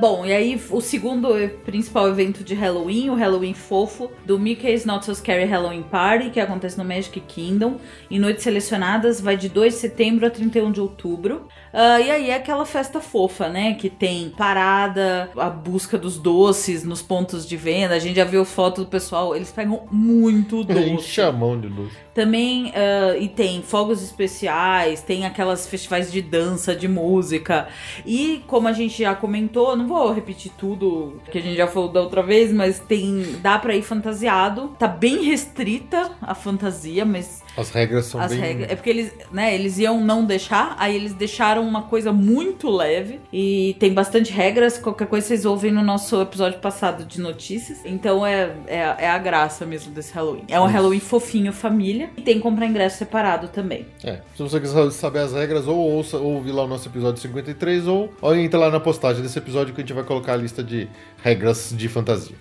Bom, e aí o segundo principal evento de Halloween, o Halloween fofo, do Mickey's Not So Scary Halloween Party, que acontece no Magic Kingdom, em noites selecionadas, vai de 2 de setembro a 31 de outubro. Ah, e aí é aquela festa fofa, né? Que tem parada, a busca dos doces nos pontos de venda. A gente já viu foto do pessoal, eles pegam muito doce. A mão de luz. Também, ah, e tem fogos especiais, tem aquelas festivais de dança, de música. E como a gente já comentou, não vou repetir tudo que a gente já falou da outra vez, mas tem. dá pra ir fantasiado. Tá bem restrita a fantasia, mas As regras são as bem. regras. É porque eles, né, eles iam não deixar, aí eles deixaram uma coisa muito leve. E tem bastante regras. Qualquer coisa vocês ouvem no nosso episódio passado de notícias. Então é, é, é a graça mesmo desse Halloween. É um Halloween fofinho, família. E tem que comprar ingresso separado também. É, se você quiser saber as regras, ou ouça, ou ouvir lá o nosso episódio 53, ou, ou entra lá na postagem desse episódio que a gente vai colocar a lista de regras de fantasia.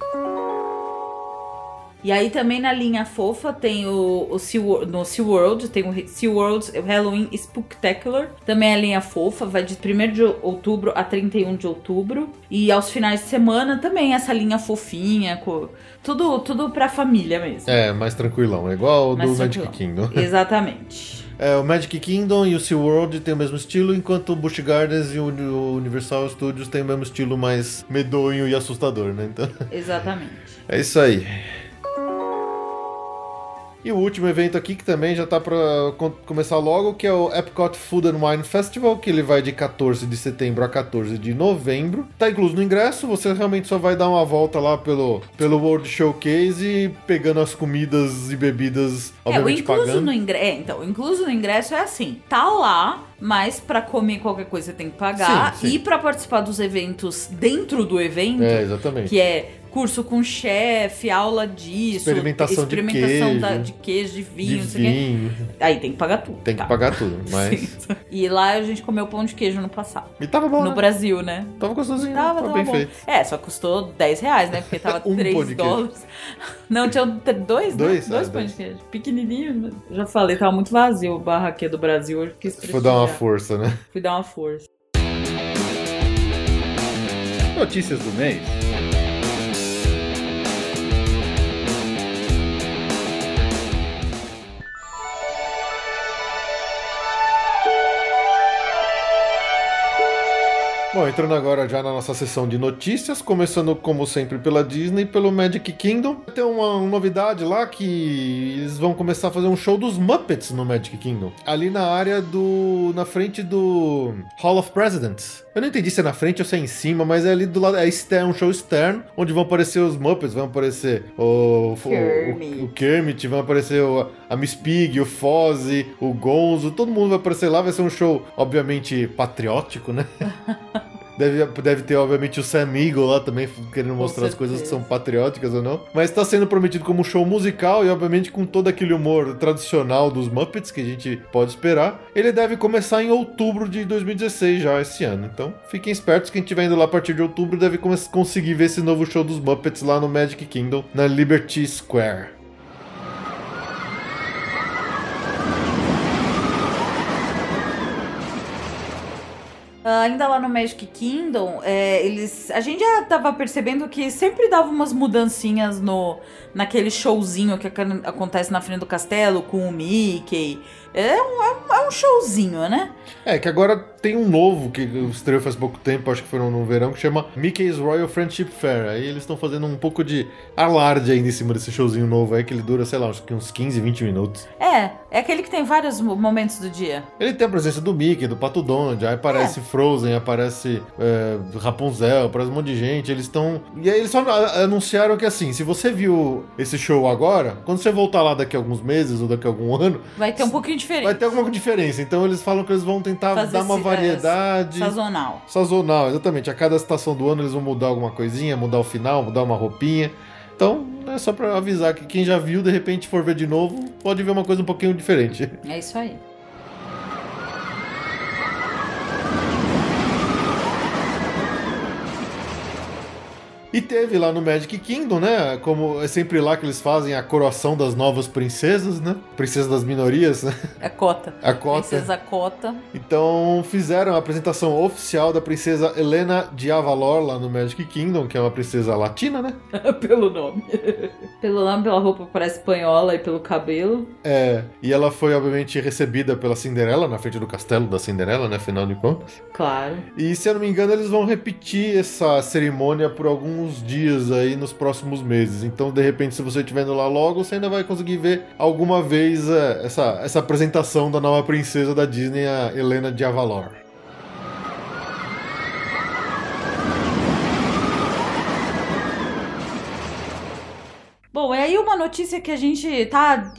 E aí também na linha fofa tem o, o Sea, Wor- no SeaWorld, tem o SeaWorld Halloween Spooktacular. Também é a linha fofa, vai de 1 de outubro a 31 de outubro. E aos finais de semana também essa linha fofinha, com tudo, tudo pra família mesmo. É, mais tranquilão, é igual o do Magic. Kingdom. Exatamente. É, o Magic Kingdom e o SeaWorld tem o mesmo estilo, enquanto o Busch Gardens e o Universal Studios tem o mesmo estilo mais medonho e assustador, né? Então, Exatamente. é isso aí. E o último evento aqui, que também já tá pra com- começar logo, que é o Epcot Food and Wine Festival, que ele vai de 14 de setembro a 14 de novembro. Tá incluso no ingresso, você realmente só vai dar uma volta lá pelo, pelo World Showcase e pegando as comidas e bebidas, É, o obviamente incluso pagando. no ingresso. É, então, o incluso no ingresso é assim: tá lá, mas pra comer qualquer coisa você tem que pagar. Sim, sim. E pra participar dos eventos dentro do evento, É, exatamente. que é curso com chefe, aula disso, Experimentação de experimentação queijo. da- de queijo, de vinho, de vinho. Aí tem que pagar tudo. Tem que tá? pagar tudo, mas. Sim. E lá a gente comeu pão de queijo no passado. E tava bom, No né? Brasil, né? Tava gostosinho, Tava, tava, tava bem bom. feito. É, só custou 10 reais, né? Porque tava Um 3 pão de queijo. dólares. Não, tinha dois, né? Dois? Dois Ah, pães dois. de queijo. Pequenininho. Já falei, tava muito vazio o barraquê do Brasil. Hoje quis Vou dar uma força, né? Fui dar uma força. Notícias do mês. Bom, entrando agora já na nossa sessão de notícias, começando como sempre pela Disney, pelo Magic Kingdom. Tem uma novidade lá que eles vão começar a fazer um show dos Muppets no Magic Kingdom. Ali na área do. na frente do Hall of Presidents. Eu não entendi se é na frente ou se é em cima, mas é ali do lado. É externo, um show externo, onde vão aparecer os Muppets, vão aparecer o. o- Kermit. O, o Kermit, vai aparecer o- a Miss Pig, o Fozzie, o Gonzo, todo mundo vai aparecer lá. Vai ser um show, obviamente, patriótico, né? Deve, deve ter, obviamente, o Sam Eagle lá também, querendo mostrar as coisas que são patrióticas ou não. Mas tá sendo prometido como um show musical e, obviamente, com todo aquele humor tradicional dos Muppets que a gente pode esperar. Ele deve começar em outubro de 2016, já esse ano. Então, fiquem espertos, quem estiver indo lá a partir de outubro deve conseguir ver esse novo show dos Muppets lá no Magic Kingdom, na Liberty Square. Ah, ainda lá no Magic Kingdom, é, eles. A gente já tava percebendo que sempre dava umas mudancinhas no naquele showzinho que ac- acontece na frente do castelo com o Mickey. É um, é um, é um showzinho, né? É, que agora tem um novo que estreou faz pouco tempo, acho que foi no, verão, que chama Mickey's Royal Friendship Fair. Aí eles estão fazendo um pouco de alarde ainda em cima desse showzinho novo aí, que ele dura, sei lá, uns, uns 15, 20 minutos. É, é aquele que tem vários mo- momentos do dia. Ele tem a presença do Mickey, do Pato Donald, aí aparece Frozen, aparece é, Rapunzel, aparece um monte de gente, eles estão... E aí eles só anunciaram que assim, se você viu esse show agora, quando você voltar lá daqui a alguns meses ou daqui a algum ano, Vai ter um pouquinho diferente. vai ter alguma diferença. Então eles falam que eles vão tentar Fazer dar uma variedade... Sazonal. Sazonal, exatamente. A cada estação do ano eles vão mudar alguma coisinha, mudar o final, mudar uma roupinha. Então, é só pra avisar que quem já viu, de repente for ver de novo, pode ver uma coisa um pouquinho diferente. É isso aí. E teve lá no Magic Kingdom, né? Como é sempre lá que eles fazem a coroação das novas princesas, né? Princesa das minorias, né? É cota. A cota. Princesa Cota. Então fizeram a apresentação oficial da princesa Helena de Avalor lá no Magic Kingdom, que é uma princesa latina, né? pelo nome. pelo nome, pela roupa parece espanhola e pelo cabelo. É, e ela foi obviamente recebida pela Cinderela na frente do castelo da Cinderela, né? Afinal de contas. Claro. E se eu não me engano, eles vão repetir essa cerimônia por alguns dias aí nos próximos meses. Então, de repente, se você estiver indo lá logo, você ainda vai conseguir ver alguma vez é, essa, essa apresentação da nova princesa da Disney, a Helena de Avalor. Bom, e aí uma notícia que a gente tá.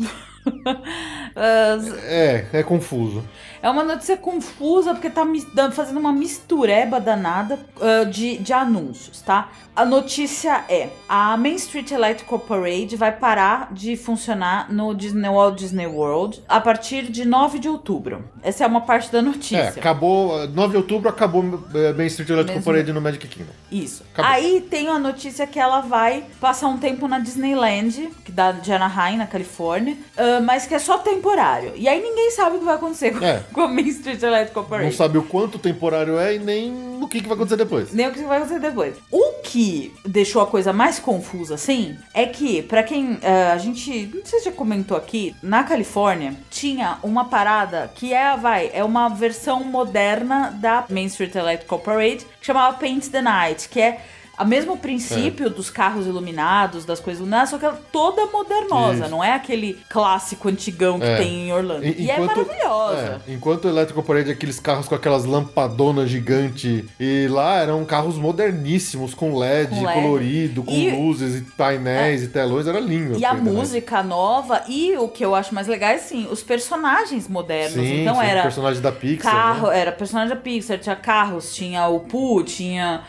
Ah, É, é confuso. É uma notícia confusa porque tá fazendo uma mistureba danada ah, de, de anúncios, tá? A notícia é: a Main Street Electrical Parade vai parar de funcionar no Disney Walt Disney World a partir de 9 de outubro. Essa é uma parte da É, notícia. acabou. 9 de outubro acabou é, Main Street Electrical Mesmo. Parade no Magic Kingdom. Isso. Acabou. Aí tem a notícia que ela vai passar um tempo na Disneyland, que dá de Anaheim, na Califórnia, ah, mas que é só temporário. E aí ninguém sabe o que vai acontecer com, É. com a Main Street Electrical Parade. Não sabe o quanto temporário é e nem o que, que vai acontecer depois. Nem o que vai acontecer depois. O que deixou a coisa mais confusa, assim, é que, pra quem ah, a gente, não sei se já comentou aqui, na Califórnia tinha uma parada que é, vai, é uma versão moderna da Main Street Electrical Parade, que chamava Paint the Night, que é o mesmo princípio dos carros iluminados, das coisas iluminadas, só que ela toda modernosa, Isso. não é aquele clássico antigão que É. tem em Orlando. E- E, é maravilhosa. É, enquanto o Electrical Parade é aqueles carros com aquelas lampadonas gigantes, e lá eram carros moderníssimos, com LED, Com LED. colorido, com E- luzes e painéis e telões, era lindo. E a negócio. música nova, e o que eu acho mais legal é assim, os personagens modernos. Sim, então sim, era personagem da Pixar. carro, né? era personagem da Pixar, tinha carros, tinha o Pooh, tinha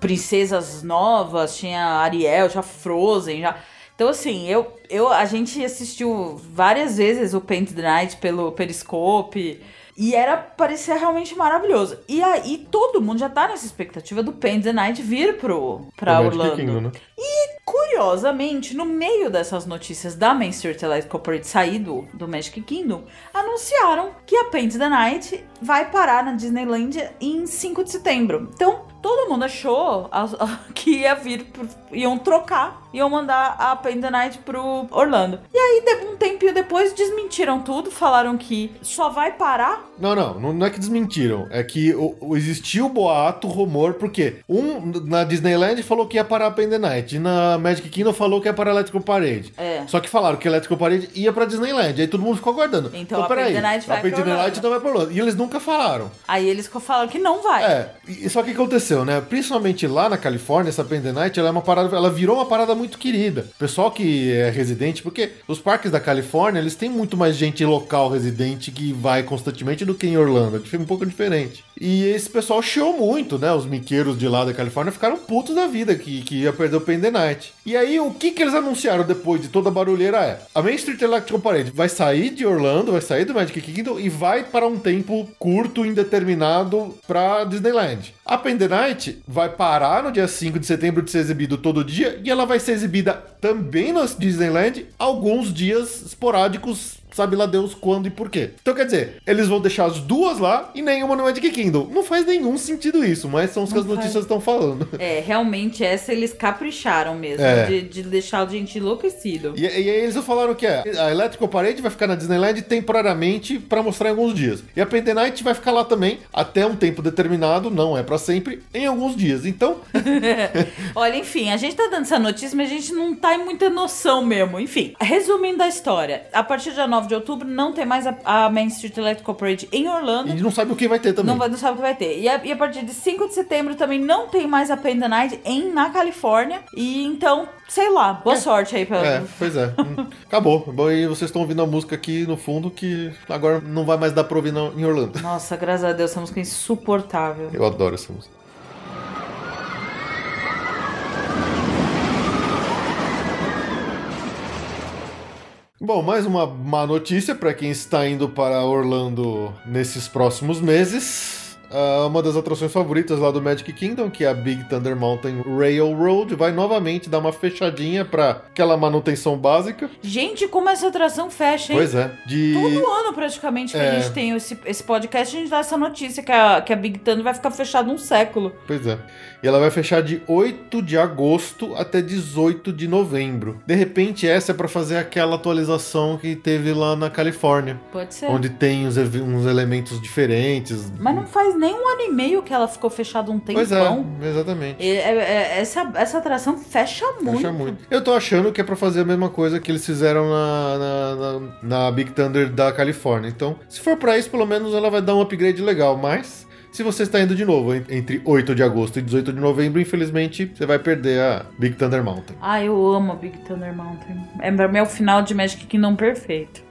princesas novas, tinha Ariel, tinha Frozen, já. Então, assim, eu, eu, a gente assistiu várias vezes o Paint the Night pelo Periscope. E era, parecia realmente maravilhoso. E aí, todo mundo já tá nessa expectativa do Paint the Night vir pro, pra Magic Orlando. Kingdom, né? Curiosamente, no meio dessas notícias da Main Street Electrical Parade sair do, Magic Kingdom, anunciaram que a Paint the Night vai parar na Disneyland em 5 de setembro. Então, todo mundo achou que ia vir, iam trocar, iam mandar a Paint the Night pro Orlando. E aí, um tempinho depois, desmentiram tudo, falaram que só vai parar. Não, não, não, é que desmentiram. É que existiu boato, rumor, porque um na Disneyland falou que ia parar a Paint the Night, e na Magic Kingdom falou que ia parar a Electrical Parade. É. Só que falaram que a Electrical Parade ia pra Disneyland, aí todo mundo ficou aguardando. Então a peraí, Night vai a Paint pra the Night Orlando. não vai pra Orlando. E eles nunca falaram. Aí eles falaram que não vai. É, e só que aconteceu, né? Principalmente lá na Califórnia, essa Paint the Night, ela é uma parada, ela virou uma parada muito querida. O pessoal que é residente, porque os parques da Califórnia, eles têm muito mais gente local residente que vai constantemente do que em Orlando. É um pouco diferente. E esse pessoal chiou muito, né? Os miqueiros de lá da Califórnia ficaram putos da vida que, que ia perder o Paint the Night. E aí, o que que eles anunciaram depois de toda a barulheira é: a Main Street Electrical Parade vai sair de Orlando, vai sair do Magic Kingdom e vai para um tempo curto, indeterminado, pra Disneyland. A the Night vai parar no dia 5 de setembro de ser exibido todo dia e ela vai ser exibida também na Disneyland alguns dias esporádicos sabe lá Deus quando e por quê. Então quer dizer, eles vão deixar as duas lá e nenhuma no Magic é Kingdom. Não faz nenhum sentido isso, mas são os que as notícias estão falando. É, realmente essa eles capricharam mesmo, é. de, de, deixar a gente enlouquecido. E, e aí eles falaram que é, a Electrical Parade vai ficar na Disneyland temporariamente para mostrar em alguns dias. E a Pendenite vai ficar lá também até um tempo determinado, não é para sempre, em alguns dias. Então. Olha, enfim, a gente tá dando essa notícia, mas a gente não tá em muita noção mesmo. Enfim, resumindo a história, a partir de 9 de outubro, não tem mais a, a Main Street Electrical Parade em Orlando. E não sabe o que vai ter também. Não, não sabe o que vai ter. E a, e a, partir de 5 de setembro também não tem mais a Panda Night em, na Califórnia. E então, sei lá, boa é. sorte aí. Pra... É, pois é. Hum, acabou. Bom E vocês estão ouvindo a música aqui no fundo que agora não vai mais dar pra ouvir não, em Orlando. Nossa, graças a Deus, essa música é insuportável. Eu adoro essa música. Bom, mais uma má notícia para quem está indo para Orlando nesses próximos meses. Ah, uma das atrações favoritas lá do Magic Kingdom, que é a Big Thunder Mountain Railroad, vai novamente dar uma fechadinha para aquela manutenção básica. Gente, como essa atração fecha, hein? Pois é. De... Todo ano, praticamente, que É. a gente tem esse, esse podcast, a gente dá essa notícia que a, que a Big Thunder vai ficar fechada um século. Pois é. E ela vai fechar de 8 de agosto até 18 de novembro. De repente, essa é para fazer aquela atualização que teve lá na Califórnia, Pode ser. onde tem uns, uns elementos diferentes. Mas não faz nem um ano e meio que ela ficou fechada um tempão. Pois é, exatamente. E- é- é- essa, essa atração fecha muito. Fecha muito. Eu tô achando que é pra fazer a mesma coisa que eles fizeram na, na, na- na Big Thunder da Califórnia. Então, se for pra isso, pelo menos ela vai dar um upgrade legal. Mas, se você está indo de novo en- entre 8 de agosto e 18 de novembro, infelizmente, você vai perder a Big Thunder Mountain. Ah, eu amo a Big Thunder Mountain. É o final de Magic Kingdom perfeito.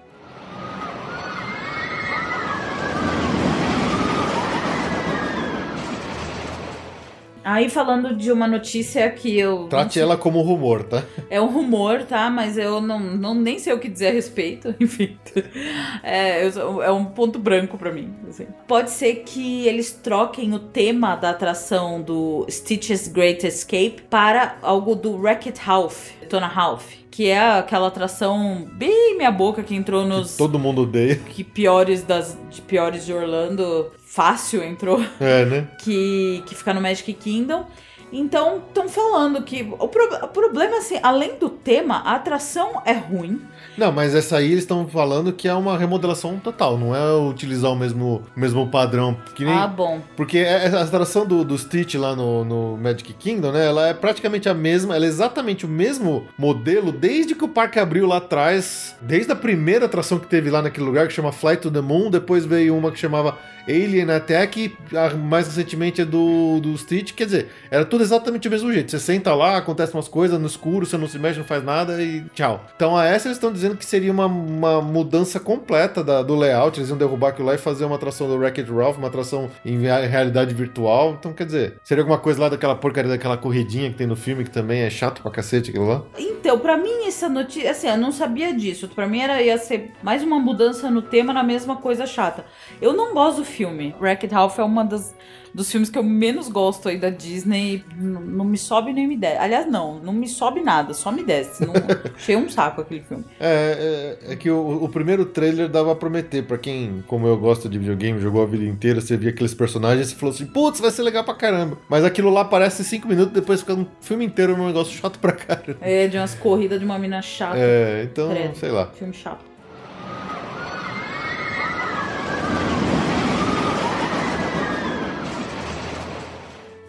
Aí falando de uma notícia que eu. Trate ela como rumor, tá? É um rumor, tá? Mas eu não, não nem sei o que dizer a respeito. Enfim. É, eu é um ponto branco pra mim. assim. Pode ser que eles troquem o tema da atração do Stitch's Great Escape para algo do Wreck-It Ralph, Tona Ralph. Que é aquela atração bem minha boca que entrou nos Todo mundo odeia. que piores das de piores de Orlando. Fácil entrou É, né? que, que fica no Magic Kingdom. Então, estão falando que o, pro- o problema, assim, além do tema, a atração é ruim. Não, mas essa aí eles estão falando que é uma remodelação total, não é utilizar o mesmo, mesmo padrão. Que nem, Ah, bom. Porque é- a atração do, do Stitch lá no, no Magic Kingdom, né? Ela é praticamente a mesma, ela é exatamente o mesmo modelo desde que o parque abriu lá atrás. Desde a primeira atração que teve lá naquele lugar, que chama Flight to the Moon. Depois veio uma que chamava Alien Attack. E a mais recentemente é do, do Stitch. Quer dizer, era tudo exatamente o mesmo jeito. Você senta lá, acontece umas coisas no escuro, você não se mexe, não faz nada e tchau. Então a essa eles estão dizendo que seria uma, uma mudança completa da- do layout. Eles iam derrubar aquilo lá e fazer uma atração do Wreck-It Ralph, uma atração em rea- realidade virtual. Então, quer dizer, seria alguma coisa lá daquela porcaria daquela corridinha que tem no filme, que também é chato pra cacete aquilo lá. Então, pra mim, essa notícia, assim, eu não sabia disso. Pra mim, era, ia ser mais uma mudança no tema na mesma coisa chata. Eu não gosto do filme. Wreck-It Ralph é uma das dos filmes que eu menos gosto aí da Disney Não, não me sobe nem me desce. Aliás, não, não me sobe nada, só me desce. Não, achei um saco aquele filme. É, é, é que o, o primeiro trailer dava a prometer. Pra quem, como eu gosto de videogame, jogou a vida inteira, você via aqueles personagens e falou assim: putz, vai ser legal pra caramba. Mas aquilo lá parece cinco minutos, depois fica um filme inteiro um negócio chato pra caramba. É de umas corridas de uma mina chata. É, então, Credo. sei lá. Filme chato.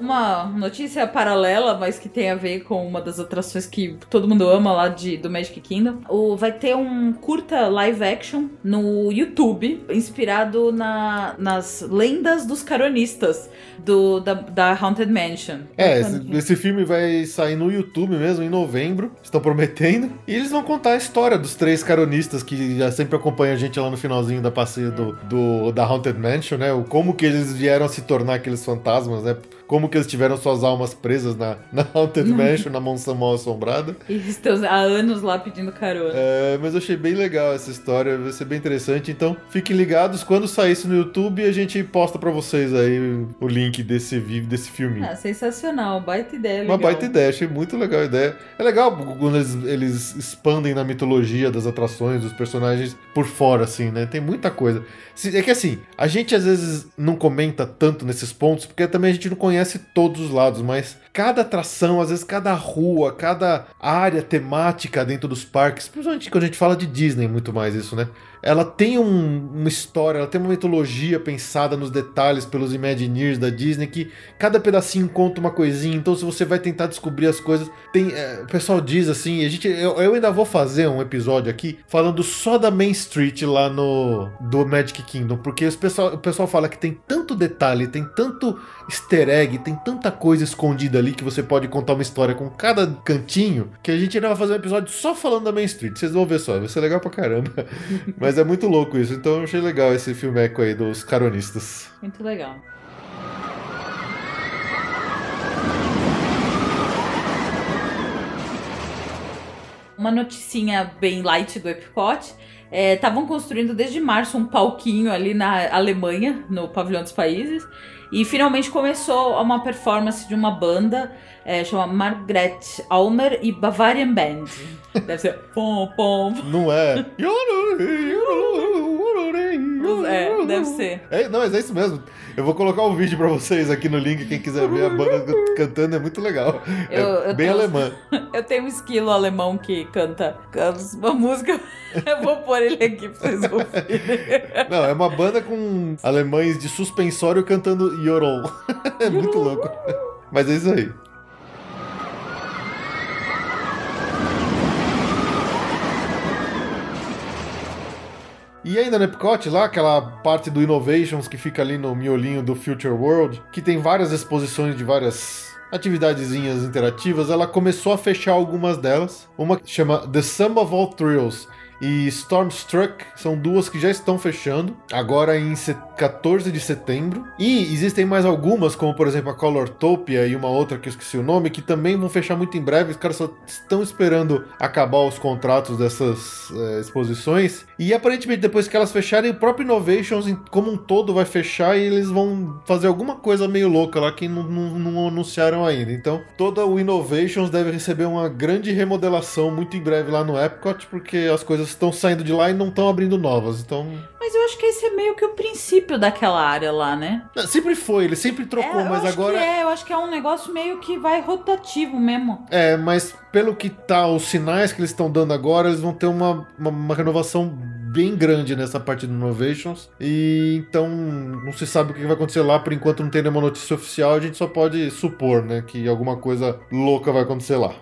Uma notícia paralela, mas que tem a ver com uma das atrações que todo mundo ama lá de, do Magic Kingdom. O, vai ter um curta live action no YouTube, inspirado na, nas lendas dos caronistas do, da, da Haunted Mansion. É, esse, esse filme vai sair no YouTube mesmo, em novembro. Estão prometendo. E eles vão contar a história dos três caronistas que já sempre acompanham a gente lá no finalzinho da passeio do, do- da Haunted Mansion, né? O como que eles vieram a se tornar aqueles fantasmas, né? Como que eles tiveram suas almas presas na, na Haunted Mansion, na mansão mal assombrada. E estão há anos lá pedindo carona. É, mas eu achei bem legal essa história, vai ser bem interessante. Então, fiquem ligados. Quando sair isso no YouTube, a gente posta pra vocês aí o- link desse vídeo, desse filminho. Ah, sensacional, baita ideia. Uma legal. baita ideia, achei muito legal a ideia. É legal quando eles, eles expandem na mitologia das atrações, dos personagens por fora, assim, né? Tem muita coisa. É que assim, a gente às vezes não comenta tanto nesses pontos, porque também a gente não conhece todos os lados, mas cada atração, às vezes cada rua, cada área temática dentro dos parques, principalmente quando a gente fala de Disney, muito mais isso, né? Ela tem um- uma história, ela tem uma mitologia pensada nos detalhes pelos Imagineers da Disney, que cada pedacinho conta uma coisinha, então se você vai tentar descobrir as coisas, tem, é, o pessoal diz assim, a gente, eu, eu ainda vou fazer um episódio aqui falando só da Main Street lá no do Magic Kingdom, porque pessoal, o pessoal fala que tem tanto detalhe, tem tanto easter egg, tem tanta coisa escondida ali que você pode contar uma história com cada cantinho, que a gente ainda vai fazer um episódio só falando da Main Street. Vocês vão ver só, vai ser legal pra caramba. Mas é muito louco isso, então eu achei legal esse filmeco aí dos caronistas. Muito legal. Uma noticinha bem light do Epcot. Estavam construindo desde março um palquinho ali na Alemanha, no Pavilhão dos Países. E finalmente começou uma performance de uma banda, é, chama Margret Almer e Bavarian Band. Deve ser pom, pom. Não é? É, deve ser. É, não, mas é isso mesmo. Eu vou colocar um vídeo pra vocês aqui no link, quem quiser ver a banda cantando, é muito legal. É Eu- bem tô- alemã. Eu tenho um esquilo alemão que canta, canta uma música. Eu vou pôr ele aqui pra vocês ouvirem. Não, é uma banda com alemães de suspensório cantando Yorol. É muito louco. Mas é isso aí. E ainda no Epcot, lá, aquela parte do Innovations que fica ali no miolinho do Future World, que tem várias exposições de várias atividadezinhas interativas, ela começou a fechar algumas delas. Uma que chama The Sum of All Thrills e Stormstruck são duas que já estão fechando, agora em se- 14 de setembro. E existem mais algumas, como por exemplo a Colortopia e uma outra que eu esqueci o nome, que também vão fechar muito em breve. Os caras só estão esperando acabar os contratos dessas eh, exposições. E aparentemente, depois que elas fecharem, o próprio Innovations como um todo vai fechar e eles vão fazer alguma coisa meio louca lá que não, não- não anunciaram ainda. Então, toda o Innovations deve receber uma grande remodelação muito em breve lá no Epcot, porque as coisas estão saindo de lá e não estão abrindo novas. Então, Mas eu acho que esse é meio que o princípio daquela área lá, né? sempre foi, ele sempre trocou, É, eu mas acho agora. Que é, eu acho que é um negócio meio que vai rotativo mesmo. É, mas pelo que tá, os sinais que eles estão dando agora, eles vão ter uma, uma, uma renovação bem grande nessa parte do Innovations. E então não se sabe o que vai acontecer lá, por enquanto não tem nenhuma notícia oficial, a gente só pode supor, né, que alguma coisa louca vai acontecer lá.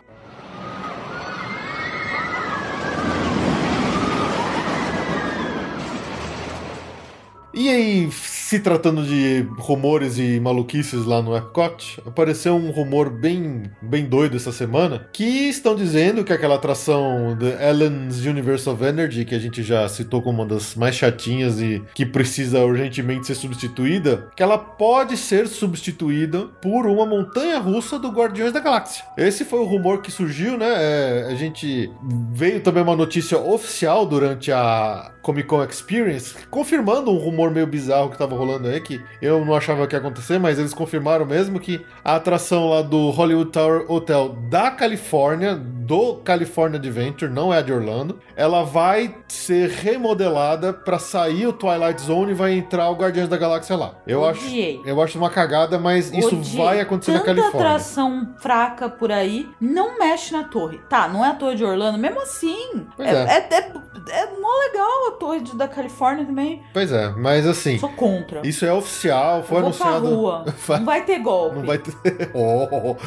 E aí, se tratando de rumores e maluquices lá no Epcot, apareceu um rumor bem, bem doido essa semana, que estão dizendo que aquela atração The Ellen's Universe of Energy, que a gente já citou como uma das mais chatinhas e que precisa urgentemente ser substituída, que ela pode ser substituída por uma montanha russa do Guardiões da Galáxia. Esse foi o rumor que surgiu, né? É, a gente veio também uma notícia oficial durante a Comic Con Experience, confirmando um rumor meio bizarro que tava rolando aí, que eu não achava que ia acontecer, mas eles confirmaram mesmo que a atração lá do Hollywood Tower Hotel da Califórnia, do California Adventure, não é a de Orlando, ela vai ser remodelada pra sair o Twilight Zone e vai entrar o Guardiões da Galáxia lá. Eu acho, Odiei. eu acho uma cagada, mas isso Odiei. vai acontecer na Tanta Califórnia. atração fraca por aí, não mexe na torre. Tá, não é a torre de Orlando, mesmo assim. É, é. é, é, é mó legal a torre da Califórnia também. Pois é, mas assim, Sou contra. isso é oficial, foi Vou pra anunciado. rua. Vai- Não vai ter golpe. Não vai ter. Oh.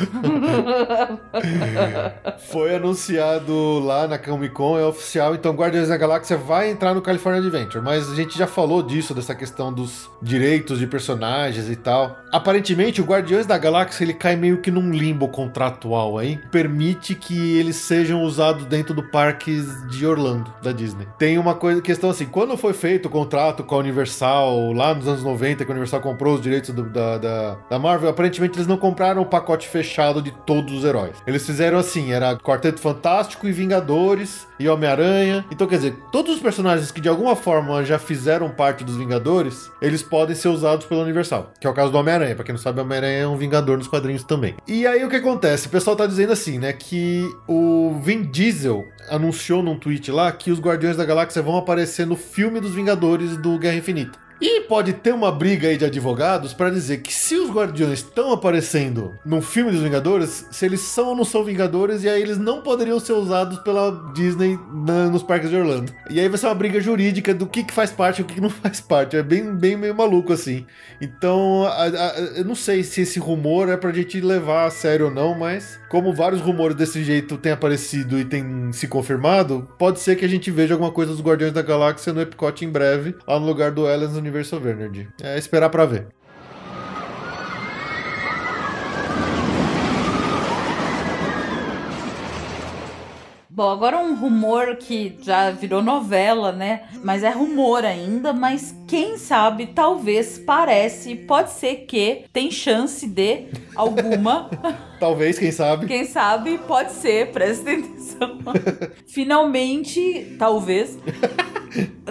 Foi anunciado lá na Comic Con, é oficial. Então, Guardiões da Galáxia vai entrar no California Adventure. Mas a gente já falou disso, dessa questão dos direitos de personagens e tal. Aparentemente, o Guardiões da Galáxia ele cai meio que num limbo contratual aí. Permite que eles sejam usados dentro do parque de Orlando, da Disney. Tem uma coisa, questão assim: quando foi feito o contrato com a Universal, lá nos anos 90, que a Universal comprou os direitos do- da, da, da Marvel, aparentemente eles não compraram o pacote fechado de todos os heróis. Eles fizeram assim: era Quarteto Fantástico e Vingadores e Homem-Aranha. Então, quer dizer, todos os personagens que de alguma forma já fizeram parte dos Vingadores, eles podem ser usados pela Universal. Que é o caso do Homem-Aranha. Pra quem não sabe, Homem-Aranha é um Vingador nos quadrinhos também. E aí o que acontece? O pessoal tá dizendo assim, né? Que o Vin Diesel anunciou num tweet lá que os Guardiões da Galáxia vão aparecer no filme dos Vingadores do Guerra Infinita. E pode ter uma briga aí de advogados pra dizer que se os Guardiões estão aparecendo no filme dos Vingadores, se eles são ou não são Vingadores, e aí eles não poderiam ser usados pela Disney na- nos parques de Orlando. E aí vai ser uma briga jurídica do que, que faz parte e o que, que não faz parte. É bem, bem meio maluco assim. Então, a- a- eu não sei se esse rumor é pra gente levar a sério ou não, mas como vários rumores desse jeito têm aparecido e têm se confirmado, pode ser que a gente veja alguma coisa dos Guardiões da Galáxia no Epcot em breve, lá no lugar do Aliens Universe of Energy. É esperar pra ver. Bom, agora um rumor que já virou novela, né? Mas é rumor ainda, mas quem sabe, talvez, parece, pode ser que tem chance de alguma. Talvez, quem sabe. Quem sabe, pode ser, presta atenção. Finalmente, talvez,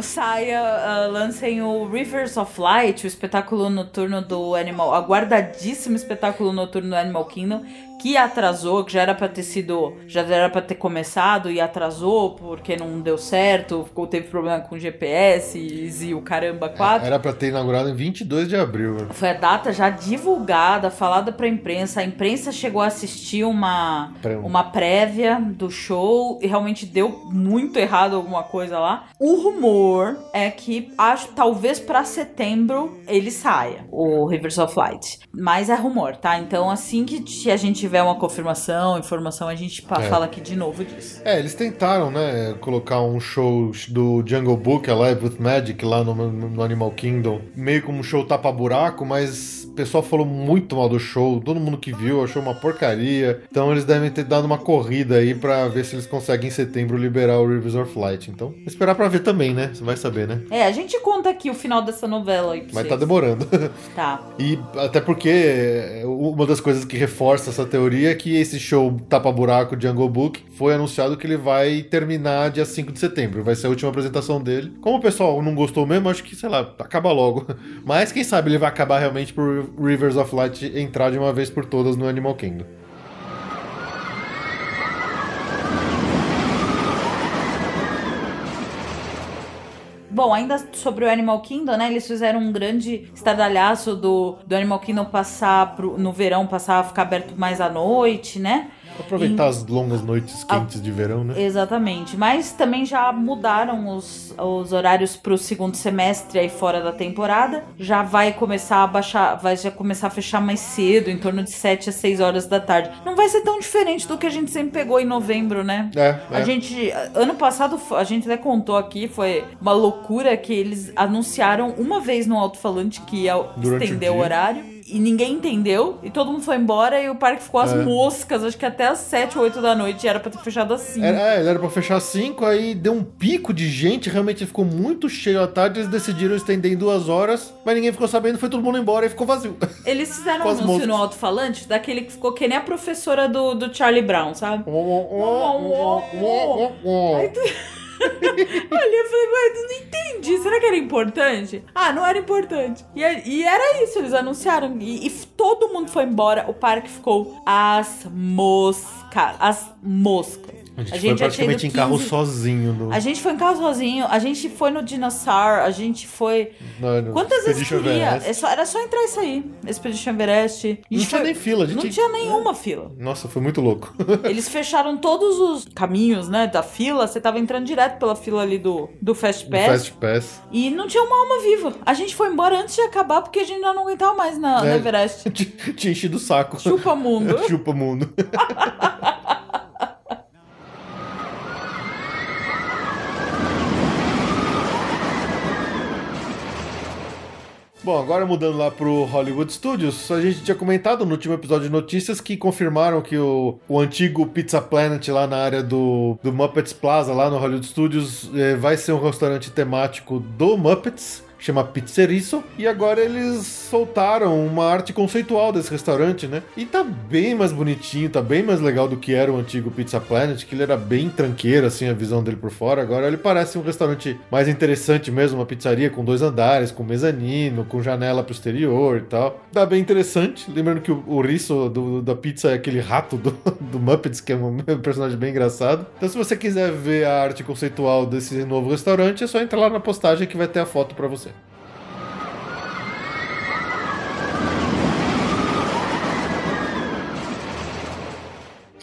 saia, ah, lancem o Rivers of Light, o espetáculo noturno do Animal, aguardadíssimo espetáculo noturno do Animal Kingdom, que atrasou, que já era pra ter sido, já era pra ter começado e atrasou porque não deu certo, ficou, teve problema com GPS e, o caramba 4. Era pra ter inaugurado em 22 de abril. Foi a data já divulgada, falada pra imprensa. A imprensa chegou a assistir uma, Pré- uma prévia do show e realmente deu muito errado alguma coisa lá. O rumor é que acho talvez pra setembro ele saia, o Rivers of Light. Mas é rumor, tá? Então assim que a gente tiver uma confirmação, informação, a gente É. fala aqui de novo disso. É, eles tentaram, né, colocar um show do Jungle Book, a Live with Magic, lá no, no Animal Kingdom, meio como um show tapa-buraco, mas pessoal falou muito mal do show, todo mundo que viu achou uma porcaria, então eles devem ter dado uma corrida aí pra ver se eles conseguem em setembro liberar o Rivers of Light. Então, esperar pra ver também, né, você vai saber, né? É, a gente conta aqui o final dessa novela aí pra Mas vocês. tá demorando. Tá. E até porque é, uma das coisas que reforça essa teoria é que esse show Tapa-Buraco Jungle Book foi anunciado que ele vai terminar dia 5 de setembro. Vai ser a última apresentação dele. Como o pessoal não gostou mesmo, acho que, sei lá, acaba logo. Mas quem sabe ele vai acabar realmente por Rivers of Light entrar de uma vez por todas no Animal Kingdom. Bom, ainda sobre o Animal Kingdom, né? Eles fizeram um grande estardalhaço do, do Animal Kingdom passar pro, no verão, passar a ficar aberto mais à noite, né? Aproveitar as longas noites quentes de verão, né? Exatamente. Mas também já mudaram os, os horários para o segundo semestre aí fora da temporada. Já vai começar a baixar, vai já começar a fechar mais cedo, em torno de 7 a 6 horas da tarde. Não vai ser tão diferente do que a gente sempre pegou em novembro, né? É, A é. gente, ano passado, a gente até contou aqui, foi uma loucura que eles anunciaram uma vez no alto-falante que ia Durante estender o o horário. E ninguém entendeu, e todo mundo foi embora, e o parque ficou às É. moscas, acho que até às 7 ou 8 da noite, e era pra ter fechado assim. Era, é, ele era pra fechar 5, aí deu um pico de gente, realmente ficou muito cheio à tarde, eles decidiram estender em duas horas, mas ninguém ficou sabendo, foi todo mundo embora e ficou vazio. Eles fizeram um anúncio moscas. no alto-falante, daquele que ficou que nem a professora do, do Charlie Brown, sabe? Aí tu- Olha, eu falei, mas eu não entendi. Será que era importante? Ah, não era importante. E, e era isso, eles anunciaram. E, e todo mundo foi embora. O parque ficou as moscas. As moscas. A gente, A foi gente tinha praticamente em carro 15 sozinho. No, A gente foi em carro sozinho, a gente foi no Dinosaur, a gente foi. Quantas vezes queria? É era só entrar e sair. Expedition Everest. Não tinha foi- nem fila, a gente... Não tinha nenhuma fila. Nossa, foi muito louco. Eles fecharam todos os caminhos, né, da fila. Você tava entrando direto pela fila ali do, do Fast Do Pass. Fast Pass. E não tinha uma alma viva. A gente foi embora antes de acabar porque a gente já não aguentava mais na, na É. Everest. Tinha enchido o saco. Chupa mundo. Chupa mundo. Bom, agora mudando lá pro Hollywood Studios, a gente tinha comentado no último episódio de notícias que confirmaram que o, o antigo Pizza Planet lá na área do, do Muppets Plaza, lá no Hollywood Studios, eh, vai ser um restaurante temático do Muppets. Chama Pizzerisso, e agora eles soltaram uma arte conceitual desse restaurante, né? E tá bem mais bonitinho, tá bem mais legal do que era o antigo Pizza Planet, que ele era bem tranqueiro, assim, a visão dele por fora. Agora ele parece um restaurante mais interessante mesmo, uma pizzaria com dois andares, com mezanino, com janela pro exterior e tal. Tá bem interessante. Lembrando que o, o do- da pizza é aquele rato do, do Muppets, que é um personagem bem engraçado. Então, se você quiser ver a arte conceitual desse novo restaurante, é só entrar lá na postagem que vai ter a foto pra você.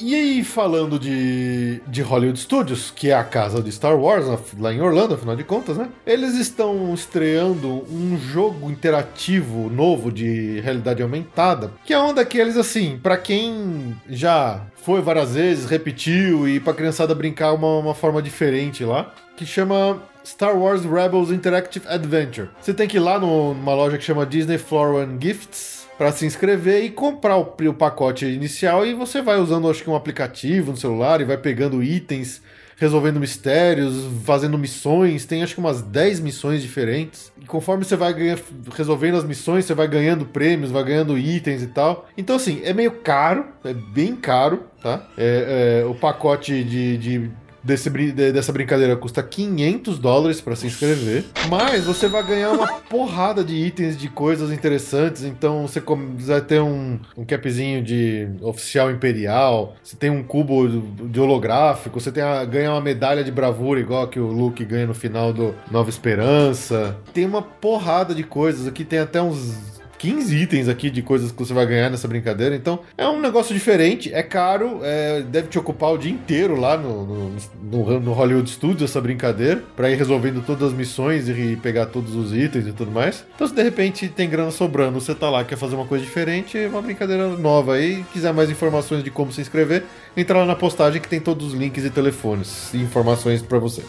E aí, falando de, de Hollywood Studios, que é a casa de Star Wars, lá em Orlando, afinal de contas, né? Eles estão estreando um jogo interativo novo de realidade aumentada, que é um daqueles, assim, pra quem já foi várias vezes, repetiu, e pra criançada brincar uma, uma forma diferente lá, que chama Star Wars Rebels Interactive Adventure. Você tem que ir lá no- numa loja que chama Disney Floor and Gifts para se inscrever e comprar o, o pacote inicial e você vai usando acho que um aplicativo no celular e vai pegando itens, resolvendo mistérios, fazendo missões, tem acho que umas 10 missões diferentes. E conforme você vai ganha- resolvendo as missões, você vai ganhando prêmios, vai ganhando itens e tal. Então assim, é meio caro, é bem caro, tá? É, é, o pacote de- de desse, dessa brincadeira custa 500 dólares para se inscrever, mas você vai ganhar uma porrada de itens de coisas interessantes. Então você vai ter um, um capzinho de oficial imperial, você tem um cubo de holográfico, você tem a, ganha uma medalha de bravura igual que o Luke ganha no final do Nova Esperança. Tem uma porrada de coisas aqui, tem até uns 15 itens aqui de coisas que você vai ganhar nessa brincadeira. Então, é um negócio diferente, é caro, é, deve te ocupar o dia inteiro lá no, no, no- no Hollywood Studios essa brincadeira, pra ir resolvendo todas as missões e pegar todos os itens e tudo mais. Então, se de repente tem grana sobrando, você tá lá, quer fazer uma coisa diferente, é uma brincadeira nova aí. Quiser mais informações de como se inscrever, entra lá na postagem que tem todos os links e telefones e informações pra você.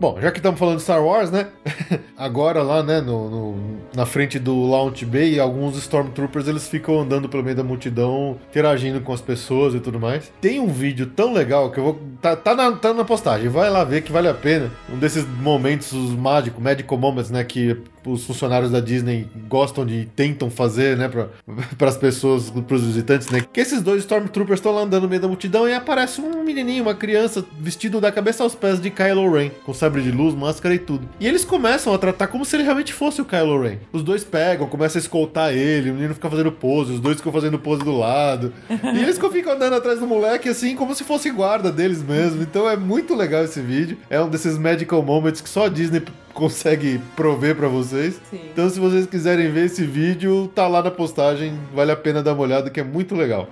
Bom, já que estamos falando de Star Wars, né? Agora lá, né, no, no- na frente do Launch Bay, alguns Stormtroopers eles ficam andando pelo meio da multidão, interagindo com as pessoas e tudo mais. Tem um vídeo tão legal que eu vou. Tá, tá, na, tá na postagem, vai lá ver que vale a pena. Um desses momentos mágicos, magical moments, né, que os funcionários da Disney gostam de tentam fazer, né, para as pessoas, para os visitantes, né? Que esses dois Stormtroopers estão lá andando no meio da multidão e aparece um menininho, uma criança vestido da cabeça aos pés de Kylo Ren, com sabre de luz, máscara e tudo. E eles começam a tratar como se ele realmente fosse o Kylo Ren. Os dois pegam, começam a escoltar ele, o menino fica fazendo pose, os dois ficam fazendo pose do lado. e eles ficam andando atrás do moleque assim, como se fosse guarda deles mesmo. Então é muito legal esse vídeo. É um desses magical moments que só a Disney consegue prover pra vocês. Sim. Então, se vocês quiserem ver esse vídeo, tá lá na postagem, vale a pena dar uma olhada, que é muito legal.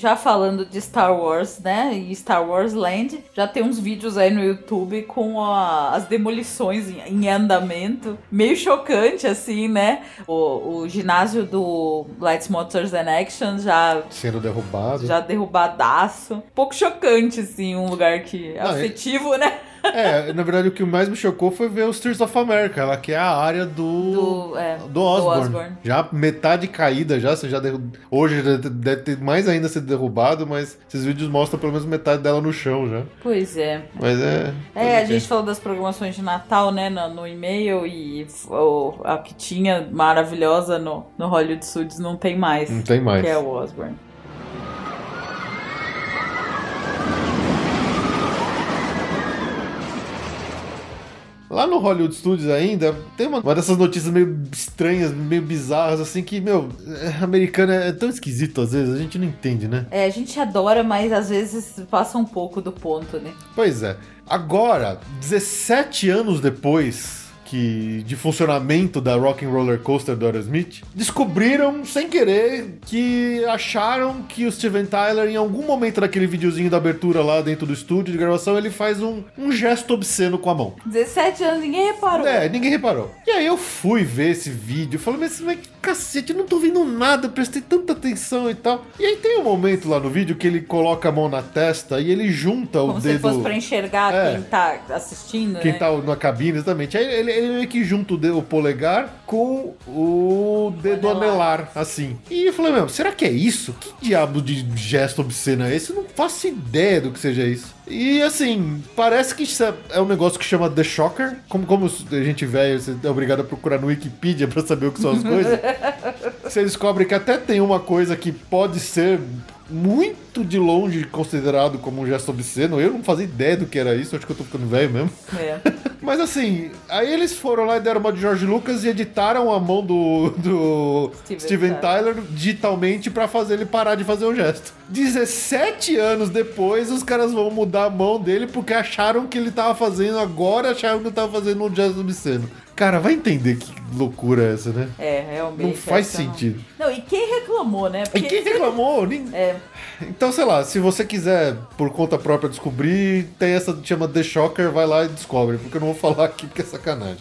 Já falando de Star Wars, né? E Star Wars Land, já tem uns vídeos aí no YouTube com a- as demolições em, em andamento. Meio chocante, assim, né? O, o ginásio do Lights Motors and Action já, Sendo derrubado. já derrubadaço. Um pouco chocante, assim, um lugar que é Não, é- afetivo, né? É, na verdade o que mais me chocou foi ver o Streets of America, lá que é a área do. Do, é, do Osborne. Osborne. Já metade caída, já. Você já derru- Hoje já deve ter mais ainda sido derrubado, mas esses vídeos mostram pelo menos metade dela no chão já. Pois é. Mas é. É, a gente falou das programações de Natal, né, no, no e-mail e f- o- a que tinha maravilhosa no, no Hollywood Studios não tem mais. Não tem mais. Que é o Osborne. Lá no Hollywood Studios ainda, tem uma, uma dessas notícias meio estranhas, meio bizarras, assim, que, meu, é, americano é tão esquisito às vezes, a gente não entende, né? É, a gente adora, mas às vezes passa um pouco do ponto, né? Pois é. Agora, 17 anos depois que de funcionamento da Rock and Roller Coaster do Aerosmith, descobriram sem querer que acharam que o Steven Tyler em algum momento daquele videozinho da abertura lá dentro do estúdio de gravação, ele faz um, um gesto obsceno com a mão. 17 anos, ninguém reparou. É, ninguém reparou. E aí eu fui ver esse vídeo, falei, mas, mas cacete, eu não tô vendo nada, prestei tanta atenção e tal. E aí tem um momento lá no vídeo que ele coloca a mão na testa e ele junta o Como se dedo... fosse pra enxergar É. quem tá assistindo, Quem né? tá na cabine, exatamente. Aí ele, ele meio que junta o, polegar com o dedo anelar. assim. E eu falei, meu, será que é isso? Que diabo de gesto obsceno é esse? Eu não faço ideia do que seja isso. E assim, parece que isso é- é um negócio que chama The Shocker. Como, como a gente velho, você é obrigado a procurar no Wikipedia pra saber o que são as coisas. você descobre que até tem uma coisa que pode ser muito de longe considerado como um gesto obsceno. Eu não fazia ideia do que era isso, acho que eu tô ficando velho mesmo. É. Mas assim, aí eles foram lá e deram uma de George Lucas e editaram a mão do, do Steven Steven, Tyler digitalmente pra fazer ele parar de fazer o gesto. 17 anos depois, os caras vão mudar a mão dele porque acharam que ele tava fazendo agora, acharam que ele tava fazendo um gesto obsceno. Cara, vai entender que loucura é essa, né? É, realmente. Não faz não- sentido. Não, e quem reclamou, né? E Porque quem reclamou? Nem... É, Então, sei lá, se você quiser por conta própria descobrir, tem essa que chama The Shocker, vai lá e descobre, porque eu não vou falar aqui porque é sacanagem.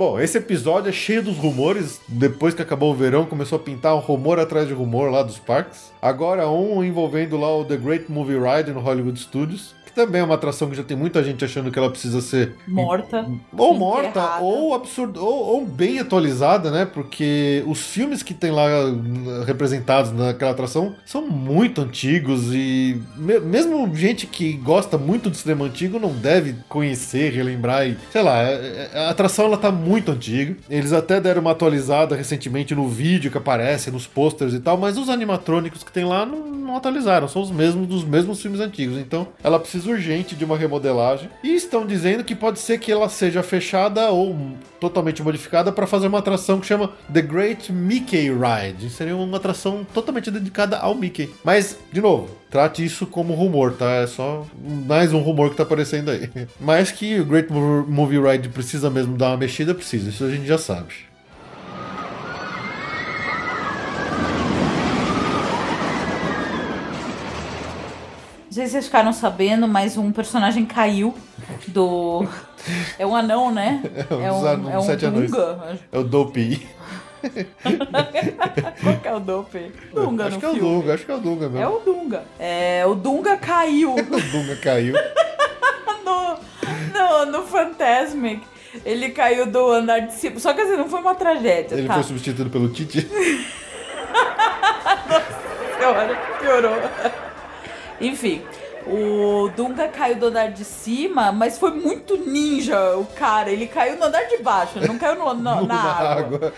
Bom, esse episódio é cheio dos rumores. Depois que acabou o verão, começou a pintar um rumor atrás de rumor lá dos parques. Agora um envolvendo lá o The Great Movie Ride no Hollywood Studios. Que também é uma atração que já tem muita gente achando que ela precisa ser morta. ou morta, enterrada. ou absurdo, ou, ou bem atualizada, né? Porque os filmes que tem lá uh, representados naquela atração são muito antigos e me- mesmo gente que gosta muito do cinema antigo não deve conhecer, relembrar e, sei lá, é- é- a atração ela tá muito antiga. Eles até deram uma atualizada recentemente no vídeo que aparece, nos posters e tal, mas os animatrônicos que tem lá não, não atualizaram, são os mesmos dos mesmos filmes antigos. Então, ela precisa urgente de uma remodelagem. E estão dizendo que pode ser que ela seja fechada ou totalmente modificada para fazer uma atração que chama The Great Mickey Ride. Seria uma atração totalmente dedicada ao Mickey. Mas, de novo, trate isso como rumor, tá? É só mais um rumor que tá aparecendo aí. Mas que o Great Movie Ride precisa mesmo dar uma mexida, precisa. Isso a gente já sabe. Não sei se vocês ficaram sabendo, mas um personagem caiu do. É um anão, né? É um, é um sete anões. Dunga. É o Dopey. Qual que é o Dope? Dunga acho no que é o filme. Dunga, acho que é o Dunga mesmo. É o Dunga. É, o Dunga caiu O Dunga caiu. no, no, no Fantasmic. Ele caiu do andar de cima. Só que assim, não foi uma tragédia, Ele tá? foi substituído pelo Titi. Senhora, piorou. Enfim, o Dunga caiu do andar de cima, mas foi muito ninja o cara. Ele caiu no andar de baixo, não caiu no, no- na, água.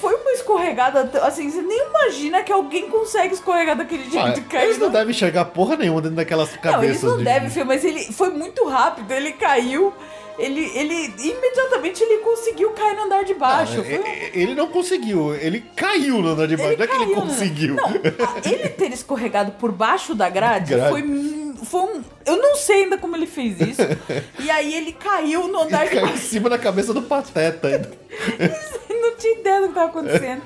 Foi uma escorregada, assim, você nem imagina que alguém consegue escorregar daquele jeito. Ah, cair eles não no- devem enxergar porra nenhuma dentro daquelas cabeças. Não, eles não de- devem, filho, mas ele foi muito rápido, ele caiu. Ele, ele imediatamente ele conseguiu cair no andar de baixo. um- Ele não conseguiu, ele caiu no andar de baixo. Não é que ele né? conseguiu. Não, ele ter escorregado por baixo da grade, Grade. foi, foi um. Eu não sei ainda como ele fez isso. e aí ele caiu no andar de Caiu em baixo. cima da cabeça do Pateta. ainda. não tinha ideia do que tava acontecendo.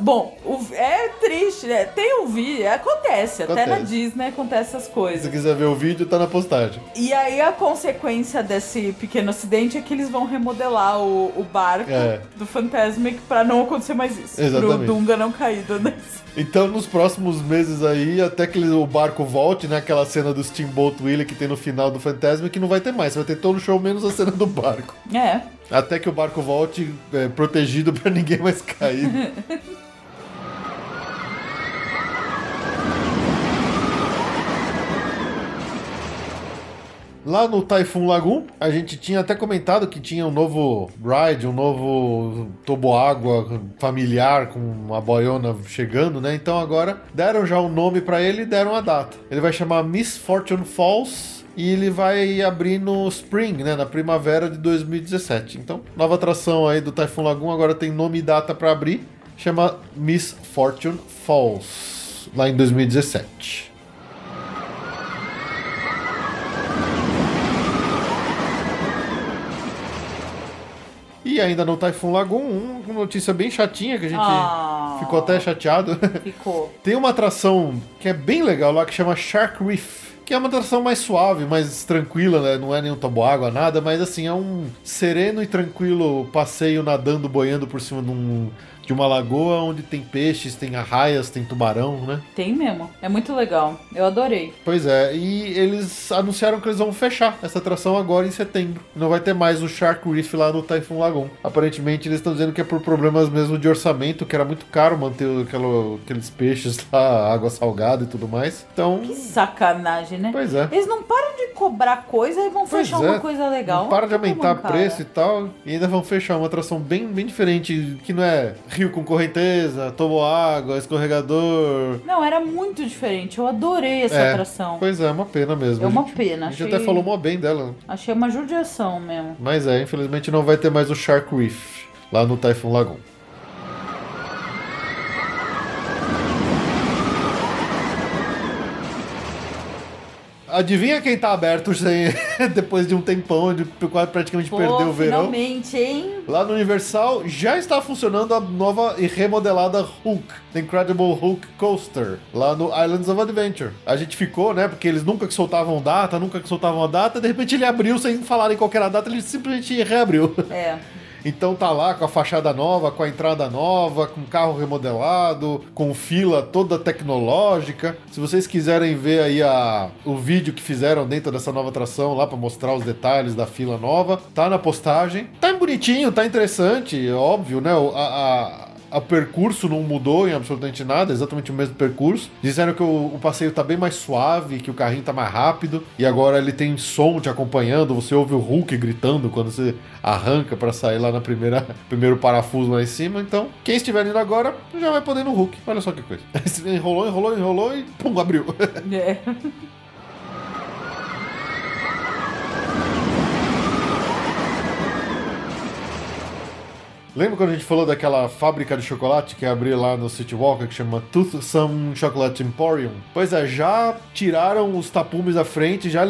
Bom, é triste, né? Tem um vídeo, acontece, até na Acontece. Disney acontece essas Se coisas. você quiser ver o vídeo, tá na postagem. E aí a consequência desse pequeno acidente é que eles vão remodelar o, o barco É. do Fantasmic pra não acontecer mais isso. Exatamente. Pro Dunga não cair nesse. Então, nos próximos meses aí, até que o barco volte, né? Aquela cena do Steamboat Willie que tem no final do Fantasma, que não vai ter mais. Você vai ter todo o show menos a cena do barco. É. Até que o barco volte é, protegido pra ninguém mais cair. Lá no Typhoon Lagoon, a gente tinha até comentado que tinha um novo ride, um novo toboágua familiar com uma boiona chegando, né? Então agora deram já um nome pra ele e deram a data. Ele vai chamar Miss Fortune Falls e ele vai abrir no Spring, né? Na primavera de 2017. Então, nova atração aí do Typhoon Lagoon agora tem nome e data pra abrir. Chama Miss Fortune Falls, lá em 2017. E ainda no Typhoon Lagoon, uma notícia bem chatinha que a gente Ah. ficou até chateado. Ficou. Tem uma atração que é bem legal lá que chama Shark Reef. Que é uma atração mais suave, mais tranquila, né? Não é nenhum toboágua, nada, mas assim, é um sereno e tranquilo passeio nadando, boiando por cima de, um- de uma lagoa onde tem peixes, tem arraias, tem tubarão, né? Tem mesmo. É muito legal. Eu adorei. Pois é, e eles anunciaram que eles vão fechar essa atração agora em setembro. Não vai ter mais o Shark Reef lá no Typhoon Lagoon. Aparentemente eles estão dizendo que é por problemas mesmo de orçamento, que era muito caro manter aquela- aqueles peixes lá, água salgada e tudo mais. Então, Que sacanagem, né? pois é. Eles não param de cobrar coisa e vão Pois fechar é. uma coisa legal. Não para de aumentar preço e tal. E ainda vão fechar uma atração bem, bem diferente, que não é rio com correnteza, toboágua, escorregador. Não, era muito diferente. Eu adorei essa É, atração. Pois é, uma pena mesmo. É uma A gente- pena. A gente achei... até falou mó bem dela. Achei uma judiação mesmo. Mas é, infelizmente não vai ter mais o Shark Reef lá no Typhoon Lagoon. Adivinha quem tá aberto sem... depois de um tempão, de quase praticamente Pô, perdeu o verão? finalmente, hein? Lá no Universal já está funcionando a nova e remodelada Hulk, The Incredible Hulk Coaster, lá no Islands of Adventure. A gente ficou, né, porque eles nunca que soltavam data, nunca que soltavam a data, de repente ele abriu sem falarem qual que era a data, ele simplesmente reabriu. É. Então tá lá com a fachada nova, com a entrada nova, com carro remodelado, com fila toda tecnológica. Se vocês quiserem ver aí a, o vídeo que fizeram dentro dessa nova atração lá pra mostrar os detalhes da fila nova, tá na postagem. Tá bonitinho, tá interessante, óbvio, né? A, a- o percurso não mudou em absolutamente nada, é exatamente o mesmo percurso. Disseram que o, o passeio tá bem mais suave, que o carrinho tá mais rápido, e agora ele tem som te acompanhando, você ouve o Hulk gritando quando você arranca pra sair lá na primeira primeiro parafuso lá em cima. Então, quem estiver indo agora já vai poder no Hulk. Olha só que coisa. enrolou, enrolou, enrolou e pum, abriu. É. Lembra quando a gente falou daquela fábrica de chocolate que abriu lá no City Walker que chama Toothsome Chocolate Emporium? Pois é, já tiraram os tapumes da frente, já,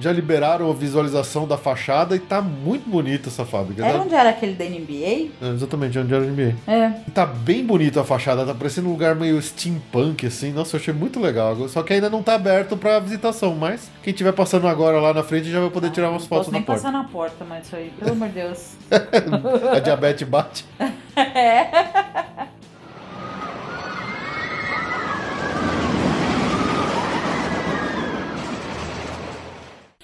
já liberaram a visualização da fachada e tá muito bonita essa fábrica. Era né? onde era aquele da NBA? É, exatamente, onde era o NBA. É. E Tá bem bonita a fachada, tá parecendo um lugar meio steampunk, assim. Nossa, eu achei muito legal. Só que ainda não tá aberto pra visitação, mas quem estiver passando agora lá na frente já vai poder tirar umas Não fotos posso na nem porta. passar na porta, mas isso aí, pelo amor de Deus. A diabetes bate.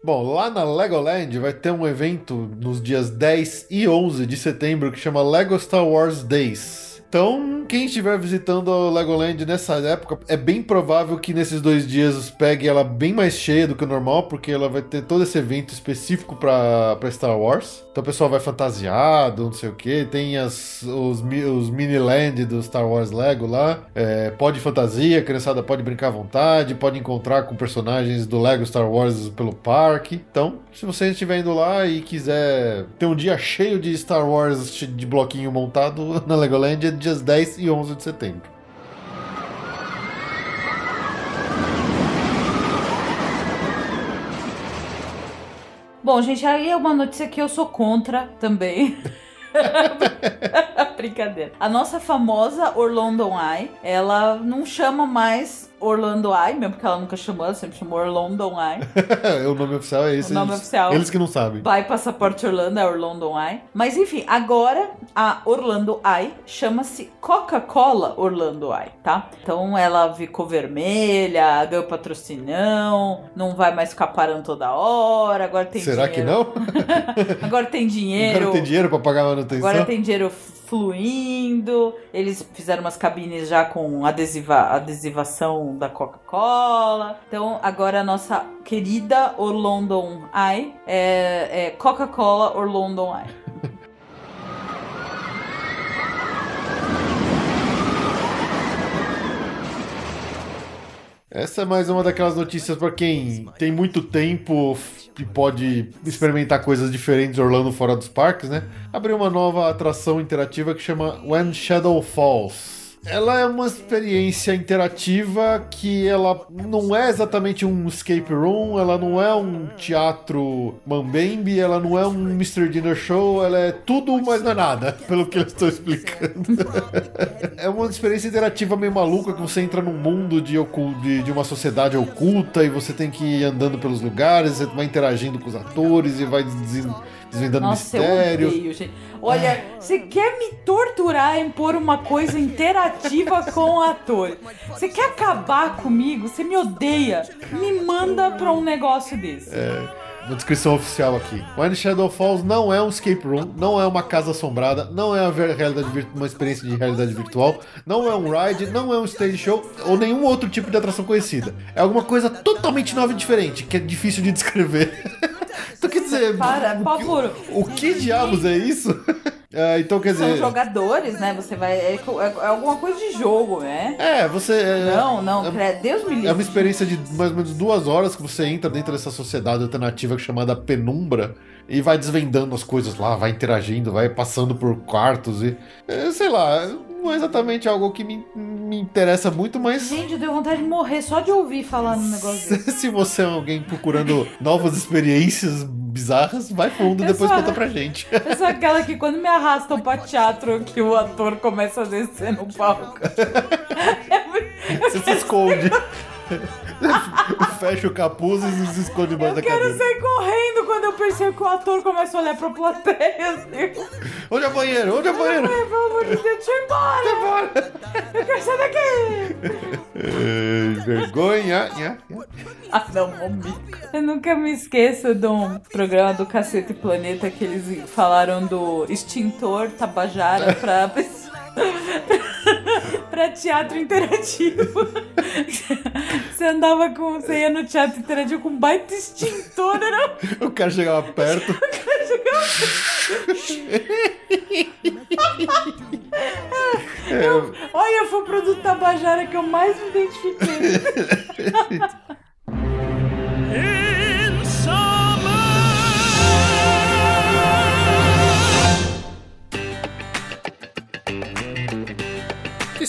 Bom, lá na Legoland vai ter um evento nos dias 10 e 11 de setembro que chama Lego Star Wars Days. Então, quem estiver visitando a Legoland nessa época, é bem provável que nesses dois dias pegue ela bem mais cheia do que o normal, porque ela vai ter todo esse evento específico para Star Wars. Então o pessoal vai fantasiado, não sei o que. Tem as, os, os mini land do Star Wars Lego lá. É, pode fantasia, a criançada pode brincar à vontade, pode encontrar com personagens do Lego Star Wars pelo parque. Então, se você estiver indo lá e quiser ter um dia cheio de Star Wars de bloquinho montado na Legoland, é dias 10 e 11 de setembro. Bom, gente, aí é uma notícia que eu sou contra também. Brincadeira. A nossa famosa Orlando Eye, ela não chama mais Orlando Eye, mesmo porque ela nunca chamou, ela sempre chamou Orlando Eye. o nome oficial é esse. O nome eles, oficial. Eles que não sabem. Vai Passaporte Orlando, é Orlando Eye. Mas enfim, agora a Orlando Eye chama-se Coca-Cola Orlando Eye, tá? Então ela ficou vermelha, ganhou patrocinão, não vai mais ficar parando toda hora, agora tem Será dinheiro. que não? Agora tem dinheiro. Agora tem dinheiro pra pagar a manutenção? Agora tem dinheiro fluindo. Eles fizeram umas cabines já com adesiva, adesivação da Coca-Cola. Então agora a nossa querida Orlando Eye é, é Coca-Cola Orlando Eye. Essa é mais uma daquelas notícias pra quem tem muito tempo e pode experimentar coisas diferentes Orlando fora dos parques, né? Abriu uma nova atração interativa que chama When Shadow Falls. Ela é uma experiência interativa que ela não é exatamente um escape room, ela não é um teatro mambembe, ela não é um Mr. Dinner Show, ela é tudo, mas não é nada, pelo que eu estou explicando. é uma experiência interativa meio maluca que você entra num mundo de, de, de uma sociedade oculta e você tem que ir andando pelos lugares, você vai interagindo com os atores e vai des- desvendando Nossa, eu mistério. odeio, gente. Olha, você quer me torturar em pôr uma coisa interativa com o ator? Você quer acabar comigo? Você me odeia? Me manda pra um negócio desse. Uma descrição oficial aqui. When Shadow Falls não é um escape room, não é uma casa assombrada, não é uma experiência de realidade virtual, não é um ride, não é um stage show ou nenhum outro tipo de atração conhecida. É alguma coisa totalmente nova e diferente, que é difícil de descrever. Então quer dizer, Para, o, por que, favor. o que diabos é isso? É, então quer São dizer, jogadores, né? Você vai. É, é- é alguma coisa de jogo, né? é, você é, Não, não, é- Deus me livre. É uma experiência de mais ou menos duas horas que você entra dentro dessa sociedade alternativa chamada Penumbra e vai desvendando as coisas lá, vai interagindo, vai passando por quartos e. é, sei lá, não é exatamente algo que me, me interessa muito, mas. Gente, eu deu vontade de morrer só de ouvir falar no negócio. Se você é alguém procurando novas experiências bizarras, vai fundo e depois só- conta pra gente. Eu sou aquela que quando me arrastam pra teatro que o ator começa a descer no palco. É muito- Você se esconde. Fecha o capuz e se esconde embaixo da Eu quero cadeira. sair correndo quando eu percebo que o ator começa a olhar pra plateia. Assim. Onde é o banheiro? Onde é o banheiro? Ai, pelo amor de Deus, deixa eu ir embora! Eu quero sair daqui! Vergonha. Nha, nha. Ah, não, momento. Eu nunca me esqueço de um programa do Cacete Planeta que eles falaram do extintor Tabajara pra pessoa. Pra teatro interativo. Você andava com. Você ia no teatro interativo com um baita extintor, era O cara chegava perto. É, Olha, foi o produto Tabajara que eu mais me identifiquei.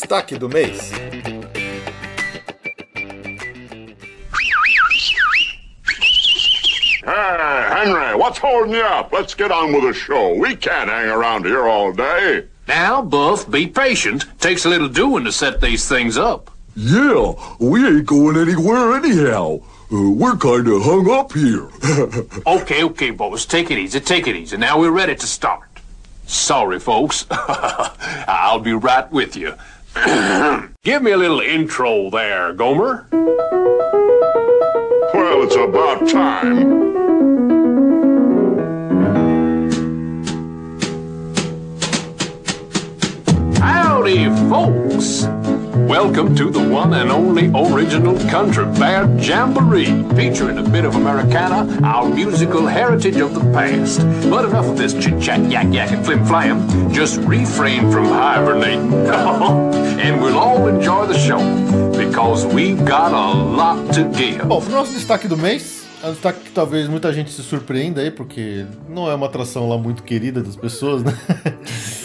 Destaque do mês. Hey, Henry, what's holding you up? Let's get on with the show. We can't hang around here all day. Now, Buff, be patient. Takes a little doing to set these things up. Yeah, we ain't going anywhere anyhow. Uh, we're kind of hung up here. Okay, okay, boys, take it easy, take it easy. Now we're ready to start. Sorry, folks. I'll be right with you. Give me a little intro there, Gomer. Well, it's about time. Howdy, folks. Welcome to the one and only original Country Bear Jamboree, featuring a bit of Americana, our musical heritage of the past. But enough of this chit chat, yak yak, and flim flam. Just refrain from hibernating, and we'll all enjoy the show because we've got a lot to give. Bom, pro nosso destaque do mês, é um destaque que talvez muita gente se surpreenda aí, porque não é uma atração lá muito querida das pessoas, né?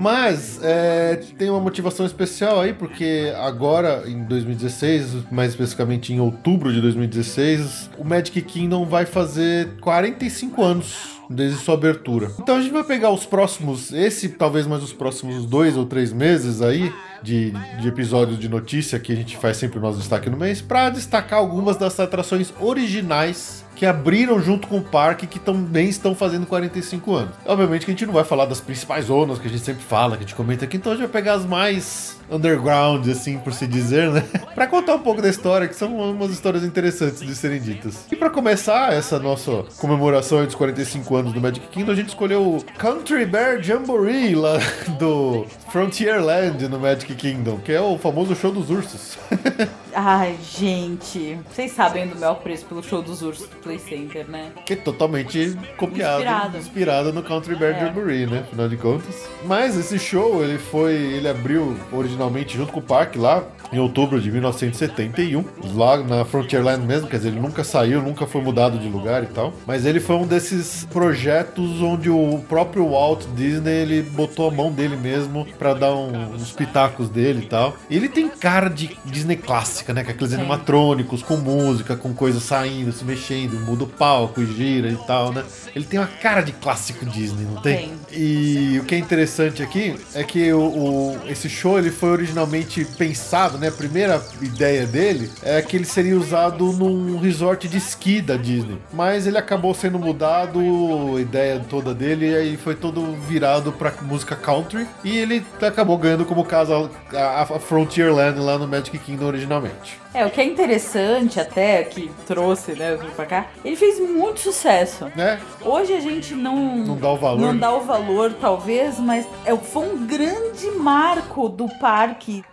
Mas é, tem uma motivação especial aí, porque agora, em 2016, mais especificamente em outubro de 2016, o Magic Kingdom vai fazer 45 anos desde sua abertura. Então a gente vai pegar os próximos, esse talvez mais os próximos dois ou três meses aí de, de episódios de notícia que a gente faz sempre o nosso destaque no mês, para destacar algumas das atrações originais que abriram junto com o parque que também estão fazendo 45 anos. Obviamente que a gente não vai falar das principais zonas que a gente sempre fala, que a gente comenta aqui, então a gente vai pegar as mais underground, assim, por se dizer, né? pra contar um pouco da história, que são umas histórias interessantes de serem ditas. E pra começar essa nossa comemoração dos 45 anos do Magic Kingdom, a gente escolheu o Country Bear Jamboree lá do Frontierland no Magic Kingdom, que é o famoso show dos ursos. Ai, gente. Vocês sabem do meu apreço pelo show dos ursos do Play Center, né? que é totalmente copiado, Inspirado. inspirado no Country Bear É. Jamboree, né? Afinal de contas. Mas esse show, ele foi, ele abriu originalmente junto com o parque lá em outubro de 1971, lá na Frontierland mesmo, quer dizer, ele nunca saiu, nunca foi mudado de lugar e tal. Mas ele foi um desses projetos onde o próprio Walt Disney, ele botou a mão dele mesmo pra dar um- uns pitacos dele e tal. E ele tem cara de Disney clássica, né? Com aqueles Sim. animatrônicos, com música, com coisas saindo, se mexendo, muda o palco e gira e tal, né? Ele tem uma cara de clássico Disney, não tem? Tem. E o que é interessante aqui é que o, o- esse show ele foi originalmente pensado, né? A primeira ideia dele é que ele seria usado num resort de esqui da Disney. Mas ele acabou sendo mudado, a ideia toda dele, e aí foi todo virado pra música country. E ele acabou ganhando como casa a, a Frontierland lá no Magic Kingdom originalmente. É, o que é interessante até, que trouxe, né, pra cá, ele fez muito sucesso. Né? Hoje a gente não... Não dá o valor. Não dá o valor, talvez, mas é, foi um grande marco do parque.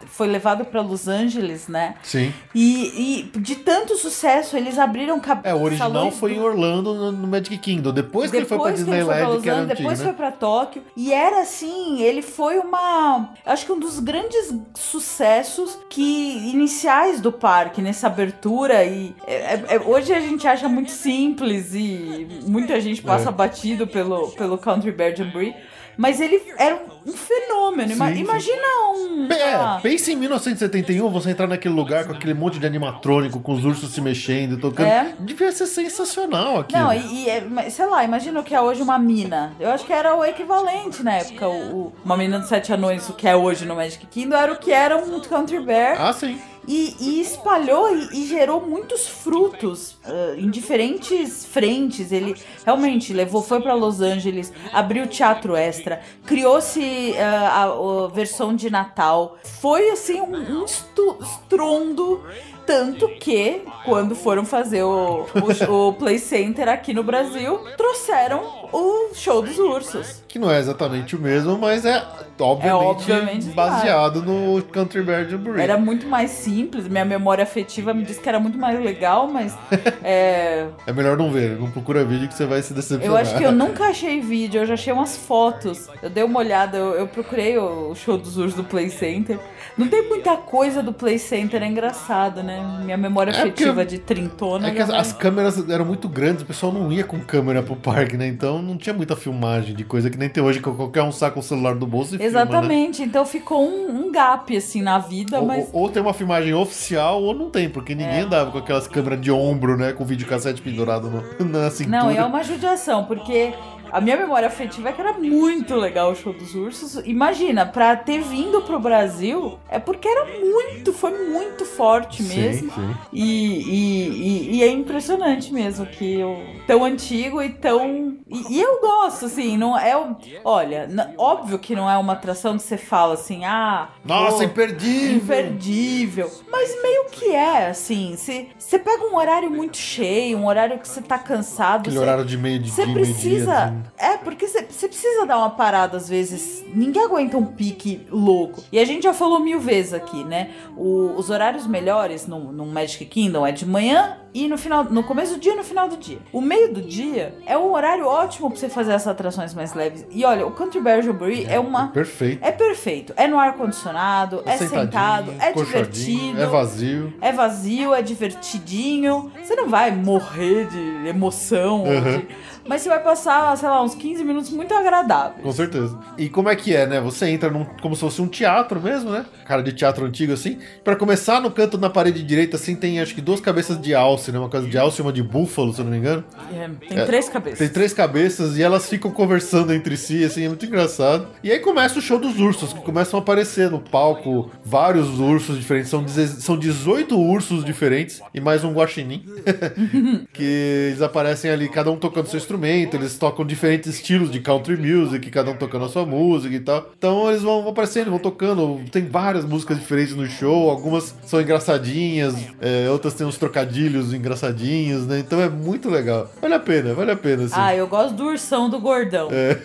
Foi levado pra Los Angeles, né? Sim. E, e de tanto sucesso, eles abriram É, o original foi em do- Orlando, no, no Magic Kingdom. Depois que ele Depois que ele foi pra Disneyland, que era Angeles, antigo, depois né? foi pra Tóquio. E era assim, ele foi uma. Acho que um dos grandes sucessos que iniciais do parque, nessa abertura. E é- é- é- hoje a gente acha muito simples e muita gente passa É. batido pelo, pelo Country Bear Jamboree. Mas ele era um, um fenômeno. Ima- Sim. Imagina um. É, lá, pensa em 1971, você entrar naquele lugar com aquele monte de animatrônico, com os ursos se mexendo, tocando. É. Devia ser sensacional aquilo. Não, e, e é, sei lá, imagina o que é hoje uma mina. Eu acho que era o equivalente na época. O, o- uma mina dos sete anões, o que é hoje no Magic Kingdom, era o que era um Country Bear. Ah, sim. E, e espalhou e, e gerou muitos frutos ah, em diferentes frentes. Ele realmente levou, foi para Los Angeles, abriu teatro extra, criou-se ah, a, a versão de Natal. Foi assim um, um estrondo. Tanto que, quando foram fazer o, o, o Play Center aqui no Brasil, trouxeram o show dos ursos. Que não é exatamente o mesmo, mas é obviamente, obviamente baseado no Country Bear Jamboree. Era muito mais simples, minha memória afetiva me disse que era muito mais legal, mas é, É melhor não ver, não procura vídeo que você vai se decepcionar. eu acho que eu nunca achei vídeo, eu já achei umas fotos. Eu dei uma olhada, eu, eu procurei o show dos ursos do Play Center. Não tem muita coisa do Play Center, é engraçado, né? Minha memória É porque- afetiva de trintona. É que as, as câmeras eram muito grandes, o pessoal não ia com câmera pro parque, né? Então não tinha muita filmagem de coisa que nem tem hoje, que qualquer um saca o celular do bolso e filma, né? Exatamente, então ficou um, um gap assim na vida, Ou, mas. ou- ou tem uma filmagem oficial ou não tem, porque ninguém É. andava com aquelas câmeras de ombro, né? Com videocassete pendurado no, na cintura. Não, é uma judiação, porque a minha memória afetiva é que era muito legal o show dos ursos. Imagina, pra ter vindo pro Brasil, é porque era muito, foi muito forte mesmo. Sim, sim. E, e, e- e é impressionante mesmo que o tão antigo e tão. E, e eu gosto, assim, não é. o- Olha, óbvio que não é uma atração que você fala assim, ah. Nossa, pô, imperdível! imperdível. Mas meio que é, assim. Se você pega um horário muito cheio, um horário que você tá cansado. Aquele você- horário de meio de você dia, precisa. É, porque você precisa dar uma parada às vezes. Ninguém aguenta um pique louco. E a gente já falou mil vezes aqui, né? O- os horários melhores no, no Magic Kingdom é de manhã e no final, no começo do dia e no final do dia. O meio do dia é um horário ótimo pra você fazer essas atrações mais leves. E olha, o Country Bear Jamboree é, uma. Perfeito. É perfeito. É no ar-condicionado, é, sentadinho, sentado, é colchadinho, divertido. É vazio. É vazio, é divertidinho. Você não vai morrer de emoção. ou Uhum. de- Mas você vai passar, sei lá, uns 15 minutos muito agradáveis. Com certeza. E como é que é, né? Você entra num, como se fosse um teatro mesmo, né? Cara de teatro antigo, assim. Pra começar, no canto na parede direita, assim, tem acho que duas cabeças de alce, né? Uma casa de alce e uma de búfalo, se eu não me engano. É, tem É, três cabeças. Tem três cabeças e elas ficam conversando entre si, assim, é muito engraçado. E aí começa o show dos ursos, que começam a aparecer no palco vários ursos diferentes. São, são 18 ursos diferentes e mais um guaxinim. que eles aparecem ali, cada um tocando seu instrumento, eles tocam diferentes estilos de country music, cada um tocando a sua música e tal. Então eles vão, aparecendo, vão tocando. Tem várias músicas diferentes no show, algumas são engraçadinhas, é, outras têm uns trocadilhos engraçadinhos, né? Então é muito legal. Vale a pena, vale a pena, assim. Ah, eu gosto do ursão do gordão. É.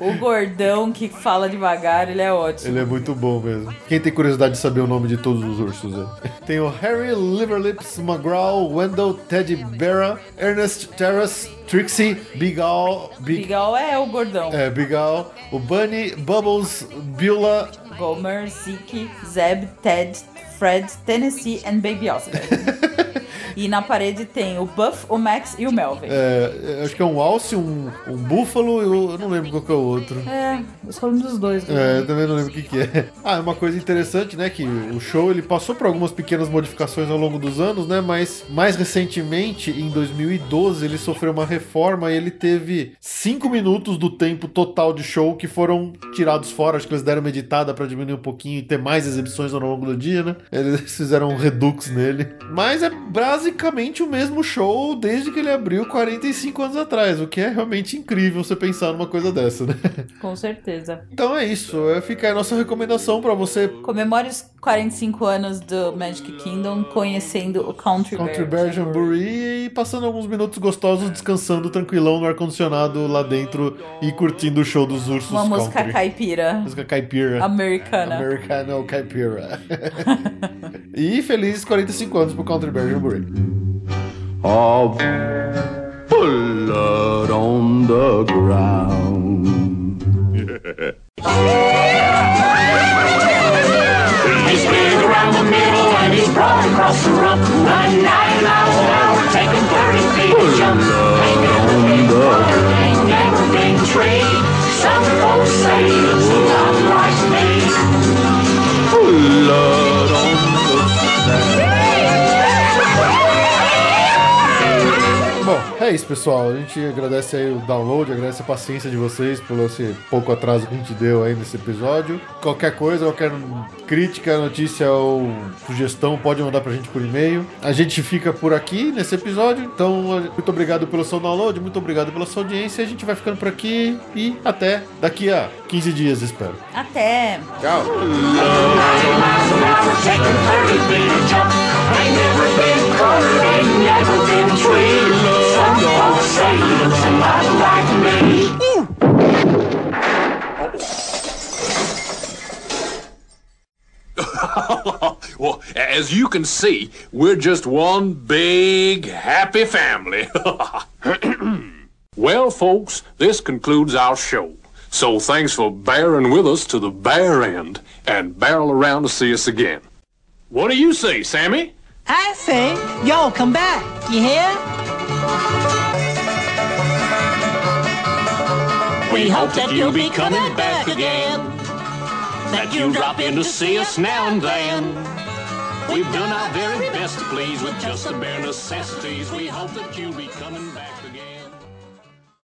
O gordão que fala devagar, ele é ótimo. Ele é muito bom mesmo. Quem tem curiosidade de saber o nome de todos os ursos, é. Tem o Harry Liverlips McGraw, Wendell Teddy Bear, Ernest Terrace, Trixie, Big Al, Big, Bigal é o gordão. é, Big Al, o Bunny, Bubbles, Beulah, Gomer, Zeke, Zeb, Ted, Fred, Tennessee and Baby Oscar. e na parede tem o Buff, o Max e o Melvin. é, acho que é um alce, um, um búfalo e o, eu não lembro qual que é o outro. É, eu só lembro dos dois. É, eu também não lembro o que, que é. Ah, uma coisa interessante, né? Que o show ele passou por algumas pequenas modificações ao longo dos anos, né? Mas mais recentemente, em 2012, ele sofreu uma reforma e ele teve 5 minutos do tempo total de show que foram tirados fora. Acho que eles deram uma editada pra diminuir um pouquinho e ter mais exibições ao longo do dia, né? Eles fizeram um redux nele. Mas é basicamente o mesmo show desde que ele abriu 45 anos atrás, o que é realmente incrível você pensar numa coisa dessa, né? Com certeza. Então é isso, é, fica aí a nossa recomendação pra você Comemore os 45 anos do Magic Kingdom conhecendo o Country, Country Bear Jamboree e passando alguns minutos gostosos descansando tranquilão no ar-condicionado lá dentro e curtindo o show dos ursos Uma música country. caipira Música caipira. americana. Americano caipira. e feliz 45 anos pro Country Bear Jamboree. Oh, blood on the ground. He's big around the middle and he's broad across the rump. 99 miles an hour, taking 30 feet to jump. Ain't never been water, ain't never been tree. Some folks say it's a lot like me. Blood é isso, pessoal. A gente agradece aí o download, agradece a paciência de vocês pelo esse pouco atraso que a gente deu aí nesse episódio. Qualquer coisa, qualquer crítica, notícia ou sugestão, pode mandar pra gente por e-mail. A gente fica por aqui nesse episódio. Então, muito obrigado pelo seu download, muito obrigado pela sua audiência. A gente vai ficando por aqui e até daqui a 15 dias, espero. Até! Tchau! 99 miles an hour, taking 30 feet to jump. Ain't never been cornered, ain't never been tree. Some folks say it's a lot like me. well, as you can see, we're just one big happy family. well, folks, this concludes our show. So thanks for bearing with us to the bare end and barrel around to see us again. What do you say, Sammy? I say, y'all come back. You hear? We hope that you'll be coming back again. That you'll drop in to see us now and then. We've done our very best to please with just the bare necessities. We hope that you'll be coming back.